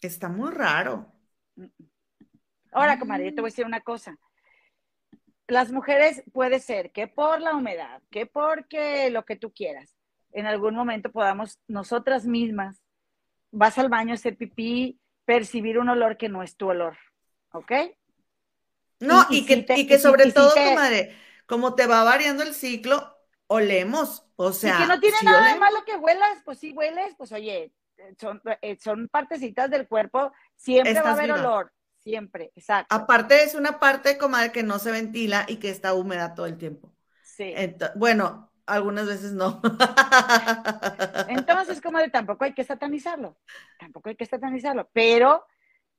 Está muy raro. Ahora, comadre, te voy a decir una cosa. Las mujeres puede ser que por la humedad, que porque lo que tú quieras, en algún momento podamos nosotras mismas, vas al baño a hacer pipí, percibir un olor que no es tu olor, ¿ok? No, y, que, que, sobre todo, comadre, como te va variando el ciclo, olemos, o sea. Y que no tiene nada de malo que huelas, pues si hueles, pues oye, son, eh, son partecitas del cuerpo, siempre va a haber olor, siempre, exacto. Aparte es una parte, comadre, que no se ventila y que está húmeda todo el tiempo. Sí. bueno, algunas veces no. Entonces, como de tampoco hay que satanizarlo, tampoco hay que satanizarlo, pero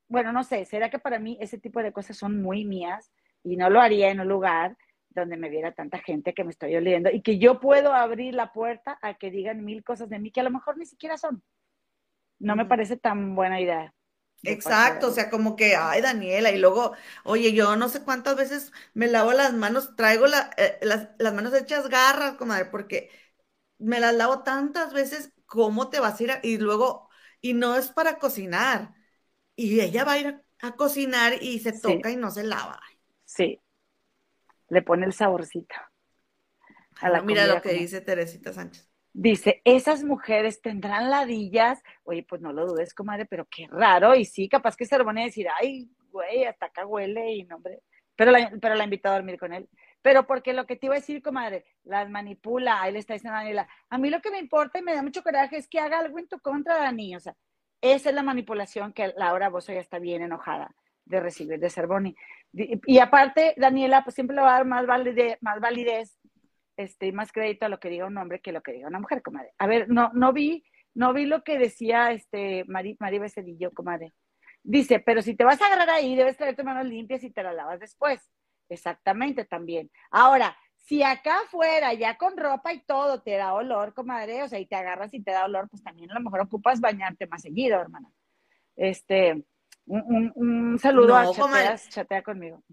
bueno, no sé, será que para mí ese tipo de cosas son muy mías y no lo haría en un lugar donde me viera tanta gente que me estoy oliendo y que yo puedo abrir la puerta a que digan mil cosas de mí que a lo mejor ni siquiera son. No me parece tan buena idea. Exacto, o sea, como que, ay, Daniela, y luego, oye, yo no sé cuántas veces me lavo las manos, traigo eh, las, las, manos hechas garras, comadre, porque me las lavo tantas veces, ¿cómo te vas a ir? y luego, y no es para cocinar, y ella va a ir a, cocinar y se toca y no se lava. Sí, le pone el saborcito. A la mira lo que dice Teresita Sánchez. Dice, esas mujeres tendrán ladillas. Oye, pues no lo dudes, comadre, pero qué raro. Y sí, capaz que se decir, ay, güey, hasta acá huele y no, hombre. Pero la, pero la invitó a dormir con él. Pero porque lo que te iba a decir, comadre, las manipula. Ahí le está diciendo a Daniela, a mí lo que me importa y me da mucho coraje es que haga algo en tu contra, Dani. O sea, esa es la manipulación que Laura Bozo ya está bien enojada de recibir de Cervoni. Y, aparte, Daniela, pues siempre le va a dar más validez, más validez este, más crédito a lo que diga un hombre que lo que diga una mujer, comadre. A ver, no, no vi, no vi lo que decía este Mari, Mari Becerrillo, comadre. Dice, pero si te vas a agarrar ahí, debes traer tus manos limpias y te las lavas después. Exactamente, también. Ahora, Si acá afuera, ya con ropa y todo, te da olor, comadre, o sea, y te agarras y te da olor, pues también a lo mejor ocupas bañarte más seguido, hermana. Este, un, un- un saludo No, a. Chateas, chatea conmigo.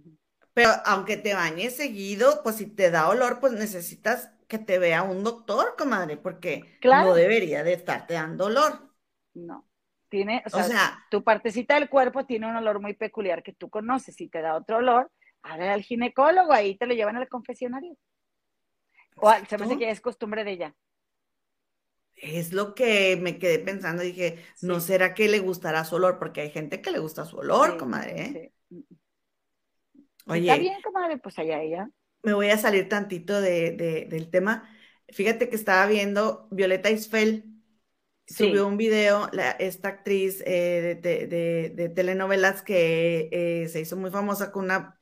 Pero aunque te bañes seguido, pues si te da olor, pues necesitas que te vea un doctor, comadre, porque Claro. no debería de estarte dando olor. No. Tiene, o O sea, tu partecita del cuerpo tiene un olor muy peculiar que tú conoces. Si te da otro olor, habla al ginecólogo, ahí te lo llevan al confesionario. O al- se me hace que es costumbre de ella. es lo que me quedé pensando. Dije, ¿no será que le gustará su olor? Porque hay gente que le gusta su olor, Sí, comadre. ¿eh? sí. Oye, Está bien, comadre, pues allá ella. me voy a salir tantito de, de- del tema. Fíjate que estaba viendo Violeta Isfel, Sí. subió un video, la- esta actriz eh, de, de- telenovelas que eh, se hizo muy famosa con una,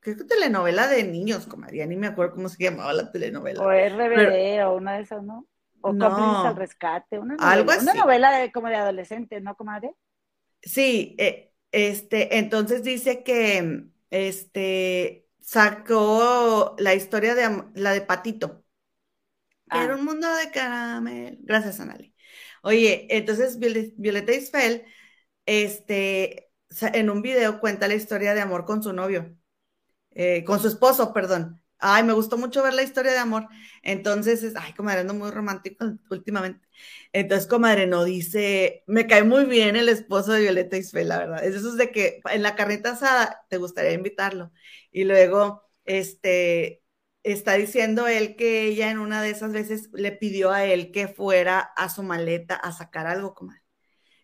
creo que telenovela de niños, comadre, ya ni me acuerdo cómo se llamaba la telenovela. O RBD o una de esas, ¿no? O No. Cómplices al rescate, una novela, Algo una así. novela de, como de adolescentes, ¿no, comadre? Sí, eh, este, entonces dice que este sacó la historia de la de Patito. Ah. Era un mundo de caramel. Gracias, Anali. Oye, entonces Viole- Violeta Isfel, este, en un video cuenta la historia de amor con su novio, eh, con su esposo, perdón. Ay, me gustó mucho ver la historia de amor. Entonces, es- ay, comadre, ando muy romántico últimamente. Entonces, comadre, no dice, me cae muy bien el esposo de Violeta Isfel, la verdad. Es eso de que en la carnita asada te gustaría invitarlo. Y luego, este, está diciendo él que ella en una de esas veces le pidió a él que fuera a su maleta a sacar algo, comadre.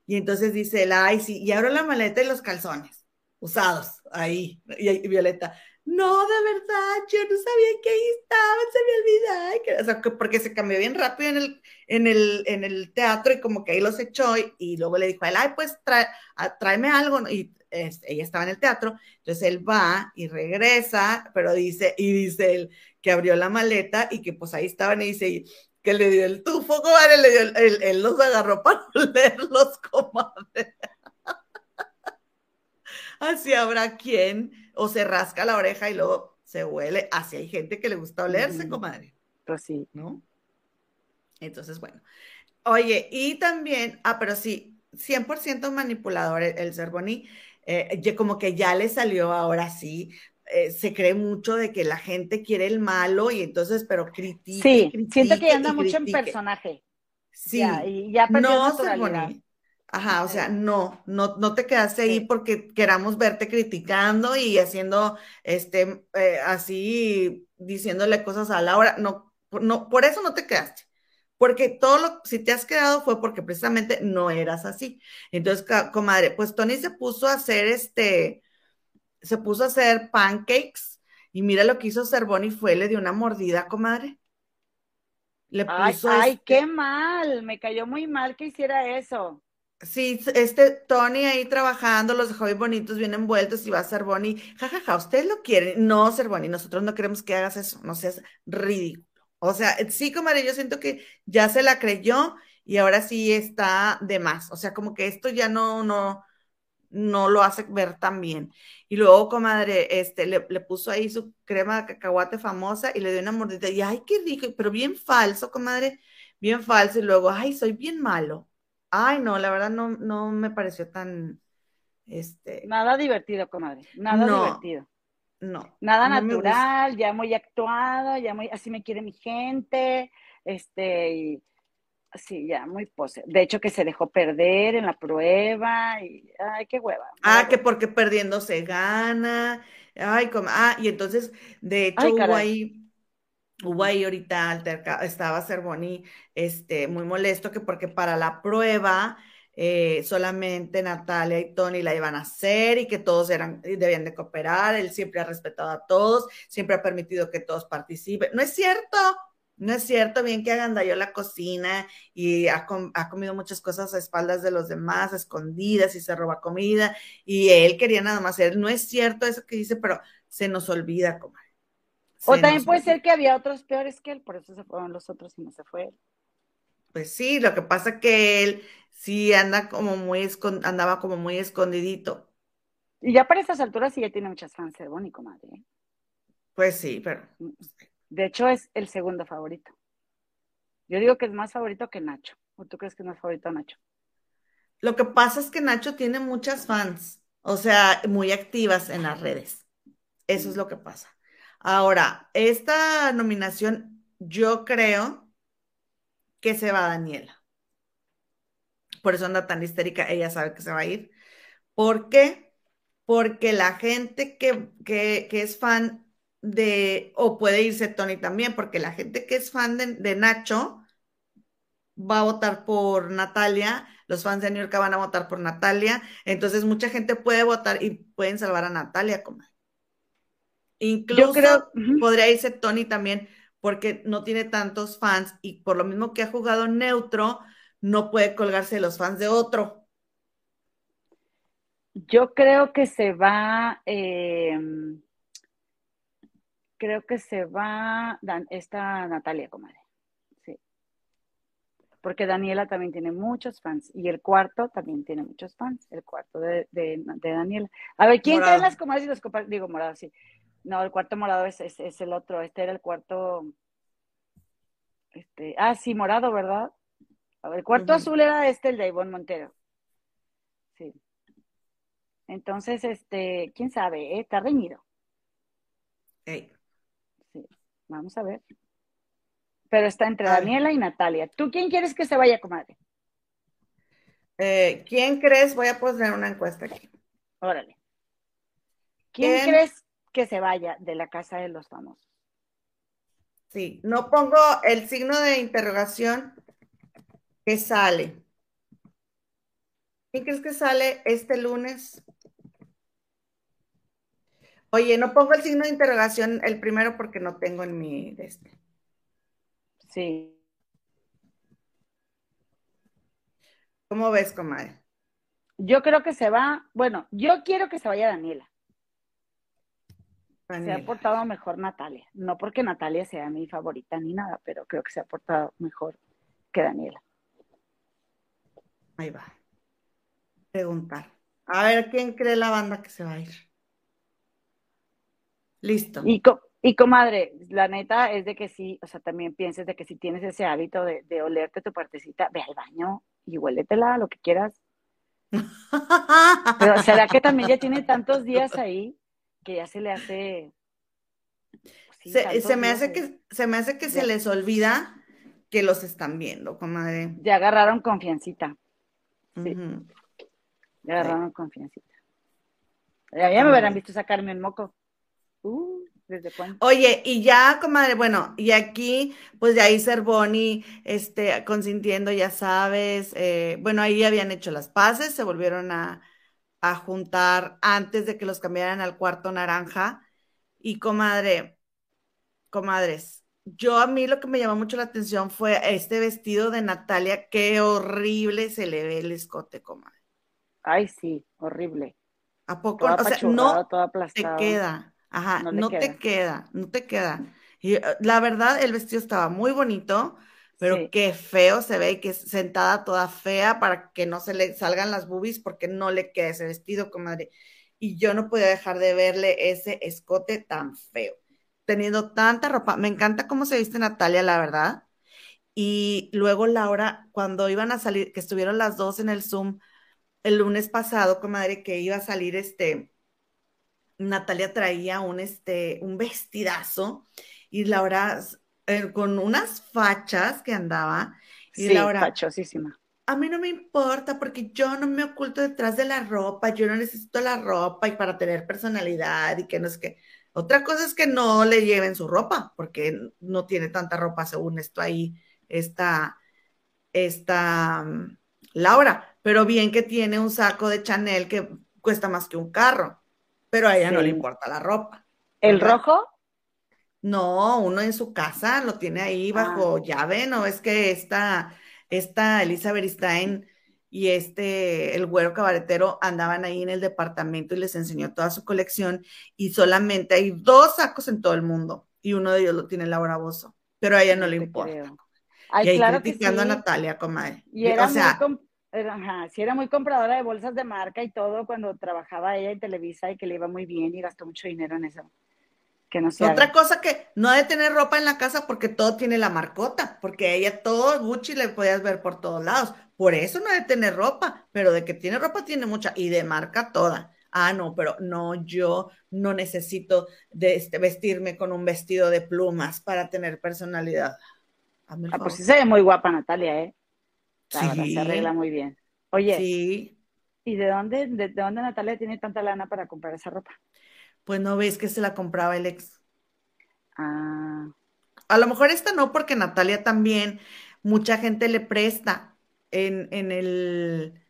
Y entonces dice él, ay, sí, y abro la maleta y los calzones usados ahí. Y, y Violeta, no, de verdad, yo no sabía que ahí estaban, se me olvidaba. O sea, que porque se cambió bien rápido en el, en el, en el teatro y como que ahí los echó y, luego le dijo a él, ay, pues tráeme algo. Y ella estaba en el teatro, entonces él va y regresa, pero dice, y dice él que abrió la maleta y que pues ahí estaban y dice, que le dio el tufo, comadre, le el- él, él los agarró para olerlos, comadre. Así habrá quien o se rasca la oreja y luego se huele. Así hay gente que le gusta olerse, Mm. comadre, Pues sí. ¿no? Entonces, bueno. Oye, y también, ah, pero sí, 100% manipulador el, el Cervoni, eh, ya como que ya le salió ahora sí, eh, se cree mucho de que la gente quiere el malo y entonces, pero critique, Sí, critique siento que anda y mucho en personaje. Sí, Ya, y ya perdió no, naturalidad. Cervoni. Ajá, o sea, no, no, no te quedaste ahí porque queramos verte criticando y haciendo, este, eh, así, diciéndole cosas a Laura. No, no, por eso no te quedaste. Porque todo lo, si te has quedado fue porque precisamente no eras así. Entonces, comadre, pues Tony se puso a hacer este, se puso a hacer pancakes y mira lo que hizo Cervoni fue, le dio una mordida, comadre. Le puso ay, este- qué mal. Me cayó muy mal que hiciera eso. Sí, este Tony ahí trabajando, los dejó bonitos, bien envueltos y va a ser Bonnie. Jajaja, ustedes lo quieren. No, ser Bonnie, nosotros no queremos que hagas eso, no seas ridículo. O sea, eh, sí, comadre, yo siento que ya se la creyó y ahora sí está de más. O sea, como que esto ya no, no, no lo hace ver tan bien. Y luego, comadre, este, le, le puso ahí su crema de cacahuate famosa y le dio una mordida. Y ay, qué rico, pero bien falso, comadre, bien falso. Y luego, ay, soy bien malo. Ay, no, la verdad no, no me pareció tan, este, Nada divertido, comadre. Nada No. divertido. no. Nada no natural, ya muy actuado, ya muy, así me quiere mi gente, este, y sí, ya muy pose. De hecho, que se dejó perder en la prueba, y ay, qué hueva. Ah, que porque perdiendo se gana. Ay, como, ah, y entonces, de hecho, Ay, hubo ahí, hubo ahí ahorita estaba Cervoni, este, muy molesto que porque para la prueba eh, solamente Natalia y Tony la iban a hacer y que todos eran, debían de cooperar. Él siempre ha respetado a todos, siempre ha permitido que todos participen. No es cierto. No es cierto, bien que agandalló la cocina y ha, com- ha comido muchas cosas a espaldas de los demás, escondidas y se roba comida y él quería nada más hacer. No es cierto eso que dice, pero se nos olvida, O también puede ser que había otros peores que él, por eso se fueron los otros y no se fue él. Pues sí, lo que pasa que él sí anda como muy andaba como muy escondidito. Y ya para estas alturas sí ya tiene muchas fans Cervoni, comadre. ¿eh? Pues sí, pero De hecho, es el segundo favorito. Yo digo que es más favorito que Nacho. ¿O tú crees que es más favorito Nacho? Lo que pasa es que Nacho tiene muchas fans, o sea, muy activas en las redes. Eso es lo que pasa. Ahora, esta nominación, yo creo que se va a Daniela. Por eso anda tan histérica, ella sabe que se va a ir. ¿Por qué? Porque la gente que, que, es fan de, o puede irse Tony también, porque la gente que es fan de, de Nacho va a votar por Natalia, los fans de New York van a votar por Natalia, entonces mucha gente puede votar y pueden salvar a Natalia, comadre. Incluso creo- podría irse Tony también, porque no tiene tantos fans y por lo mismo que ha jugado neutro, no puede colgarse de los fans de otro. Yo creo que se va, eh, creo que se va esta Natalia, comadre. Sí. Porque Daniela también tiene muchos fans. Y el cuarto también tiene muchos fans. El cuarto de, de- de Daniela. A ver, ¿quién trae las comadres y los compadres? Digo, morado, sí. No, el cuarto morado es, es, es el otro. Este era el cuarto. Este, ah, sí, morado, ¿verdad? A ver, el cuarto azul era este, el de Ivonne Montero. Sí. Entonces, este, quién sabe, ¿eh? está reñido. Sí, vamos a ver. Pero está entre. Daniela y Natalia. ¿Tú quién quieres que se vaya, comadre? Eh, ¿Quién crees? Voy a poner una encuesta aquí. Órale. ¿Quién ¿Quién? crees que se vaya de la casa de los famosos? Sí, no pongo el signo de interrogación que sale. ¿Quién crees que sale este lunes? Oye, no pongo el signo de interrogación el primero porque no tengo en mi de este. Sí. ¿Cómo ves, comadre? Yo creo que se va, bueno, yo quiero que se vaya Daniela. Se ha portado mejor Natalia. No porque Natalia sea mi favorita ni nada, pero creo que se ha portado mejor que Daniela. Ahí va. Preguntar. A ver, ¿quién cree la banda que se va a ir? Listo. Y, co- y comadre, la neta es de que sí, o sea, también pienses de que si tienes ese hábito de, de olerte tu partecita, ve al baño y huéletela, lo que quieras. Pero ¿será que también ya tiene tantos días ahí que ya se le hace... pues sí, Se, se me hace que, se me hace que se les olvida que los están viendo, comadre. Ya agarraron confiancita, sí. Ya agarraron confiancita. Ya, ya me hubieran visto sacarme un moco. Uh, ¿desde cuándo? Oye, y ya, comadre, bueno, y aquí, pues de ahí Cervoni, este, consintiendo, ya sabes, eh, bueno, ahí habían hecho las paces, se volvieron a, a juntar antes de que los cambiaran al cuarto naranja. Y comadre, comadres, yo a mí lo que me llamó mucho la atención fue este vestido de Natalia, qué horrible se le ve el escote, comadre. Ay, sí, horrible. ¿A poco? Todo O sea, no todo te queda. Ajá, No te queda. queda, no te queda. Y eh, la verdad, el vestido estaba muy bonito, pero Sí. qué feo se ve y que es sentada toda fea para que no se le salgan las boobies porque no le queda ese vestido, comadre. Y yo no podía dejar de verle ese escote tan feo, teniendo tanta ropa. Me encanta cómo se viste Natalia, la verdad. Y luego Laura, cuando iban a salir, que estuvieron las dos en el Zoom el lunes pasado, comadre, que iba a salir este, Natalia traía un, este, un vestidazo y Laura eh, con unas fachas que andaba. Y Sí, Laura, fachosísima. a mí no me importa porque yo no me oculto detrás de la ropa, yo no necesito la ropa y para tener personalidad y que no es que. Otra cosa es que no le lleven su ropa, porque no tiene tanta ropa según esto ahí, esta, esta mm, Laura, pero bien que tiene un saco de Chanel que cuesta más que un carro, pero a ella no le importa la ropa. ¿El rojo? No, uno en su casa lo tiene ahí Ah. bajo llave, ¿no? Es que esta, esta Elizabeth Stein y este, el güero cabaretero andaban ahí en el departamento y les enseñó toda su colección y solamente hay dos sacos en todo el mundo y uno de ellos lo tiene Laura Bozo, pero a ella no le importa. Ay, y ahí claro criticando sí. a Natalia, comadre. Y era o sea, muy ajá, sí, era muy compradora de bolsas de marca y todo cuando trabajaba ella en Televisa y que le iba muy bien y gastó mucho dinero en eso. Que no se Otra haga. cosa que no ha de tener ropa en la casa porque todo tiene la marcota, porque ella todo Gucci le podías ver por todos lados. Por eso no ha de tener ropa, pero de que tiene ropa tiene mucha y de marca toda. Ah, no, pero no, yo no necesito de este, vestirme con un vestido de plumas para tener personalidad. Ah, pues sí se ve muy guapa Natalia, ¿eh? La Sí. se arregla muy bien. Oye, Sí, ¿y de dónde, de, de dónde Natalia tiene tanta lana para comprar esa ropa? Pues no ves que se la compraba el ex. Ah, A lo mejor esta no, porque Natalia también, mucha gente le presta en, en el,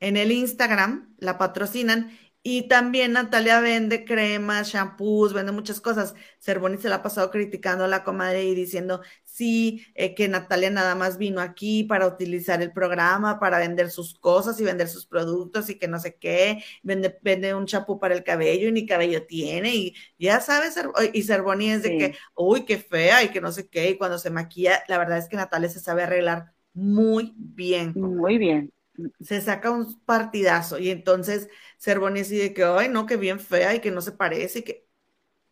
en el Instagram, la patrocinan, y también Natalia vende cremas, shampoos, vende muchas cosas. Cervoni se la ha pasado criticando a la comadre y diciendo, sí, eh, que Natalia nada más vino aquí para utilizar el programa, para vender sus cosas y vender sus productos y que no sé qué, vende, vende un champú para el cabello y ni cabello tiene, y ya sabes, y Cervoni es de Sí. que, uy, qué fea y que no sé qué, y cuando se maquilla, la verdad es que Natalia se sabe arreglar muy bien. muy bien. Se saca un partidazo y entonces Cervoni así de que, ay, no, que bien fea y que no se parece y que,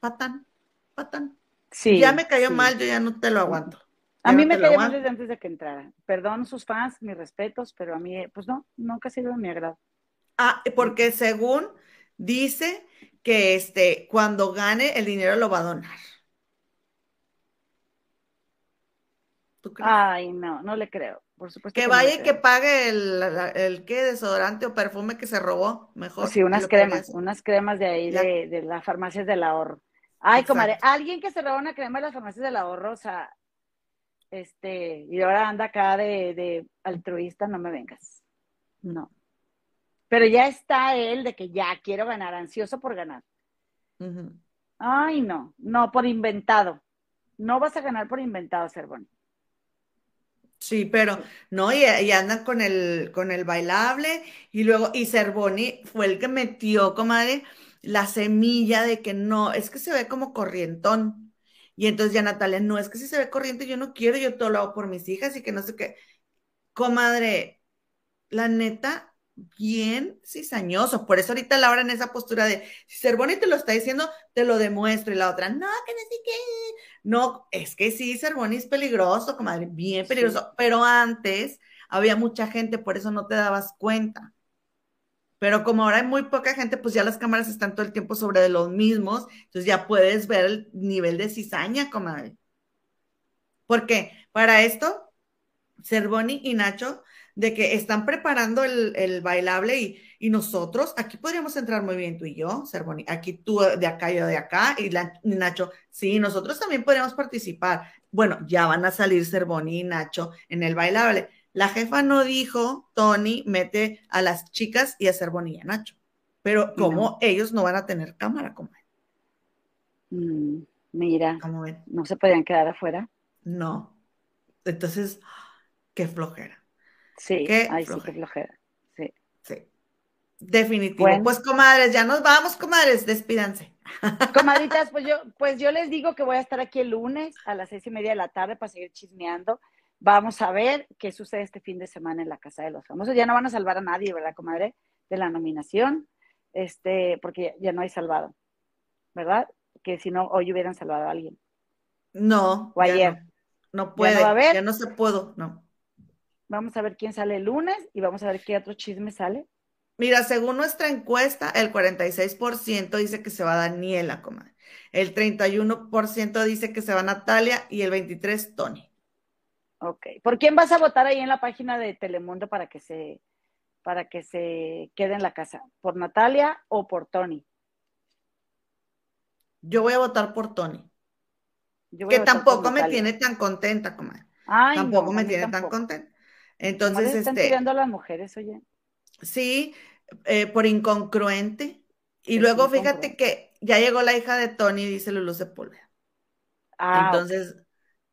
patán, patán. Sí. ya me cayó sí. mal, yo ya no te lo aguanto. A mí no me cayó mal desde antes de que entrara. Perdón sus fans, mis respetos, pero a mí, pues no, nunca ha sido de mi agrado. Ah, porque según dice que este, cuando gane el dinero lo va a donar. ¿Tú crees? Ay, no, no le creo. Por supuesto que vaya y que pague el, el, ¿qué? desodorante o perfume que se robó, mejor. Sí, unas cremas, unas cremas de ahí, de, de las farmacias del ahorro. Ay, Exacto. comadre, alguien que se roba una crema de las farmacias del ahorro, o sea, este, y ahora anda acá de, de altruista, no me vengas. No. Pero ya está él de que ya quiero ganar, ansioso por ganar. Ay, no, no, por inventado. No vas a ganar por inventado, Cervón. Sí, pero no, y, y andan con el, con el bailable, y luego, y Cervoni fue el que metió, comadre, la semilla de que no, es que se ve como corrientón. Y entonces ya Natalia, no, es que si se ve corriente, yo no quiero, yo todo lo hago por mis hijas y que no sé qué. Comadre, la neta, bien cizañoso. Por eso ahorita Laura en esa postura de, si Cervoni te lo está diciendo, te lo demuestro. Y la otra, no, que no sé qué. No, es que sí, Cervoni es peligroso, comadre, bien peligroso. Pero antes había mucha gente, por eso no te dabas cuenta. Pero como ahora hay muy poca gente, pues ya las cámaras están todo el tiempo sobre de los mismos, entonces ya puedes ver el nivel de cizaña, comadre. Porque para esto, Cervoni y Nacho, de que están preparando el, el bailable y, y nosotros, aquí podríamos entrar muy bien tú y yo, Cervoni, aquí tú de acá, yo de acá, y, la- Nacho, sí, nosotros también podríamos participar. Bueno, ya van a salir Cervoni y Nacho en el bailable. La jefa no dijo, Tony, mete a las chicas y a Cervoni y a Nacho. Pero no. ellos no van a tener cámara, como Mm, mira, no se podían quedar afuera. no. Entonces, qué flojera. Sí, Qué ay, sí, flojera. qué flojera. Sí. Sí. Definitivo. Bueno. Pues, comadres, ya nos vamos, comadres, despídanse. Comadritas, pues yo, pues yo les digo que voy a estar aquí el lunes a las seis y media de la tarde para seguir chismeando. Vamos a ver qué sucede este fin de semana en la Casa de los Famosos. Ya no van a salvar a nadie, ¿verdad, comadre? De la nominación, este, porque ya no hay salvado, ¿verdad? Que si no, hoy hubieran salvado a alguien. No. O ayer. No, no puede. va a haber? Ya no se pudo, no. Vamos a ver quién sale el lunes y vamos a ver qué otro chisme sale. Mira, según nuestra encuesta, el 46% dice que se va Daniela, comadre. El 31% dice que se va Natalia y el 23% Tony. Ok. ¿Por quién vas a votar ahí en la página de Telemundo para que se, para que se quede en la casa? ¿Por Natalia o por Tony? Yo voy a votar por Tony. Yo voy Que a votar por tampoco me tiene tan contenta, comadre. Ay, Tampoco no, me tiene tan contenta. Entonces, le están este, tirando a las mujeres, oye. sí, eh, por incongruente. Y Es luego fíjate que ya llegó la hija de Tony, dice Lulu Sepúlveda. Ah, Entonces,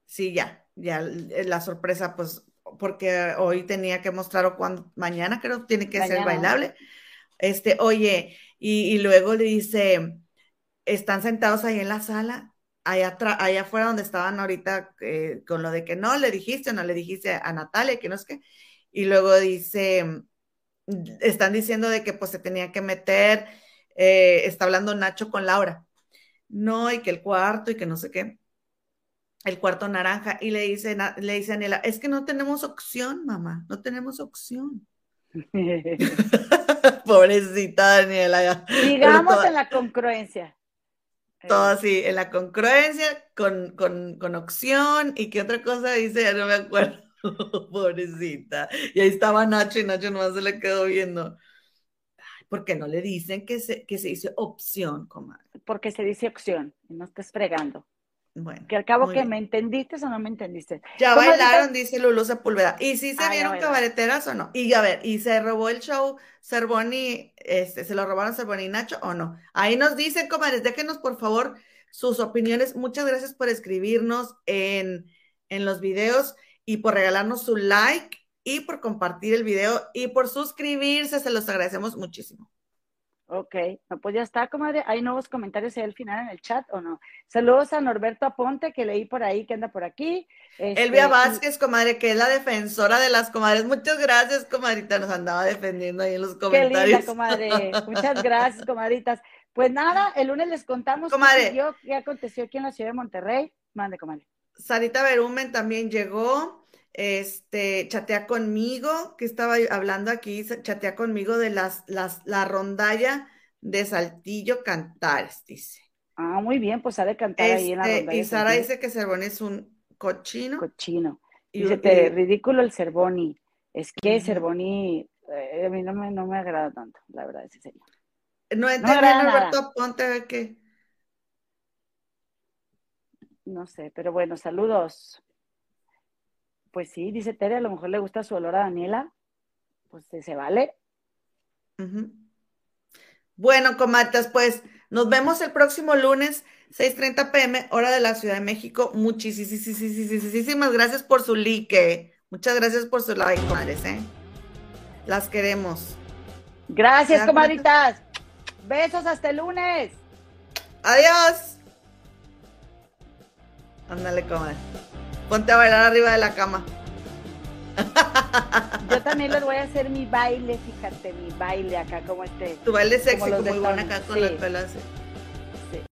sí, ya, ya eh, la sorpresa, pues, porque hoy tenía que mostrar o cuando, mañana creo tiene que ser bailable. Este, oye, y, y luego le dice, están sentados ahí en la sala, allá, allá afuera donde estaban ahorita eh, con lo de que no le dijiste, no le dijiste a Natalia, que no es que, y luego dice, están diciendo de que pues se tenía que meter, eh, está hablando Nacho con Laura no, y que el cuarto y que no sé qué. El cuarto naranja. Y le dice, le dice Daniela, es que no tenemos opción, mamá, no tenemos opción. Pobrecita Daniela. Pero en la congruencia. Todo Eh, así, en la concurrencia, con, con, con opción, y qué otra cosa dice, ya no me acuerdo, pobrecita. Y ahí estaba Nacho, y Nacho nomás se le quedó viendo. Ay, ¿Por qué no le dicen que se, que se dice opción, comadre? porque se dice opción y no estés fregando. Bueno, Que al cabo que bien. me entendiste o no me entendiste. Ya ¿Cómo bailaron, dice Lulu Sepúlveda. ¿Y si se Ah, vieron cabareteras o no? Y a ver, ¿y se robó el show Cervoni, este, se lo robaron Cervoni y Nacho o no? Ahí nos dicen, comadres, déjenos por favor sus opiniones. Muchas gracias por escribirnos en, en los videos y por regalarnos su like y por compartir el video y por suscribirse. Se los agradecemos muchísimo. Ok, no, pues ya está, comadre. ¿Hay nuevos comentarios ahí al final en el chat o no? Saludos a Norberto Aponte, que leí por ahí, que anda por aquí. Este, Elvia Vázquez, comadre, que es la defensora de las comadres. Muchas gracias, comadrita. Nos andaba defendiendo ahí en los Qué linda, comentarios. comadre. Muchas gracias, comadritas. Pues nada, el lunes les contamos qué Comadre. qué aconteció aquí en la ciudad de Monterrey. Mande, comadre. Sarita Berumen también llegó, este, chatea conmigo, que estaba hablando aquí, chatea conmigo de las, las, la rondalla de Saltillo Cantares, dice. Ah, muy bien, pues ha de cantar ahí en la Este, ronda. y Sara dice que Cervón es un cochino. Cochino. y- Dice, te, ridículo el Cervoni. Es que. Cervoni, eh, a mí no me, no me agrada tanto, la verdad, ese señor. no entendí, agrada Norberto Ponte, a ver qué. No sé, pero bueno, saludos. Pues sí, dice Tere, a lo mejor le gusta su olor a Daniela. Pues se vale. Bueno, comatas, pues nos vemos el próximo lunes, 6:30 pm, hora de la Ciudad de México. Muchísimas gracias por su like. Muchas gracias por su like, comadres, ¿eh? Las queremos. Gracias, comadritas. Besos hasta el lunes. Adiós. Ándale, comadre. Ponte a bailar arriba de la cama. Yo también les voy a hacer mi baile, fíjate, mi baile acá como este. Tu baile sexy, Como como Tony, acá con sí. las pelas.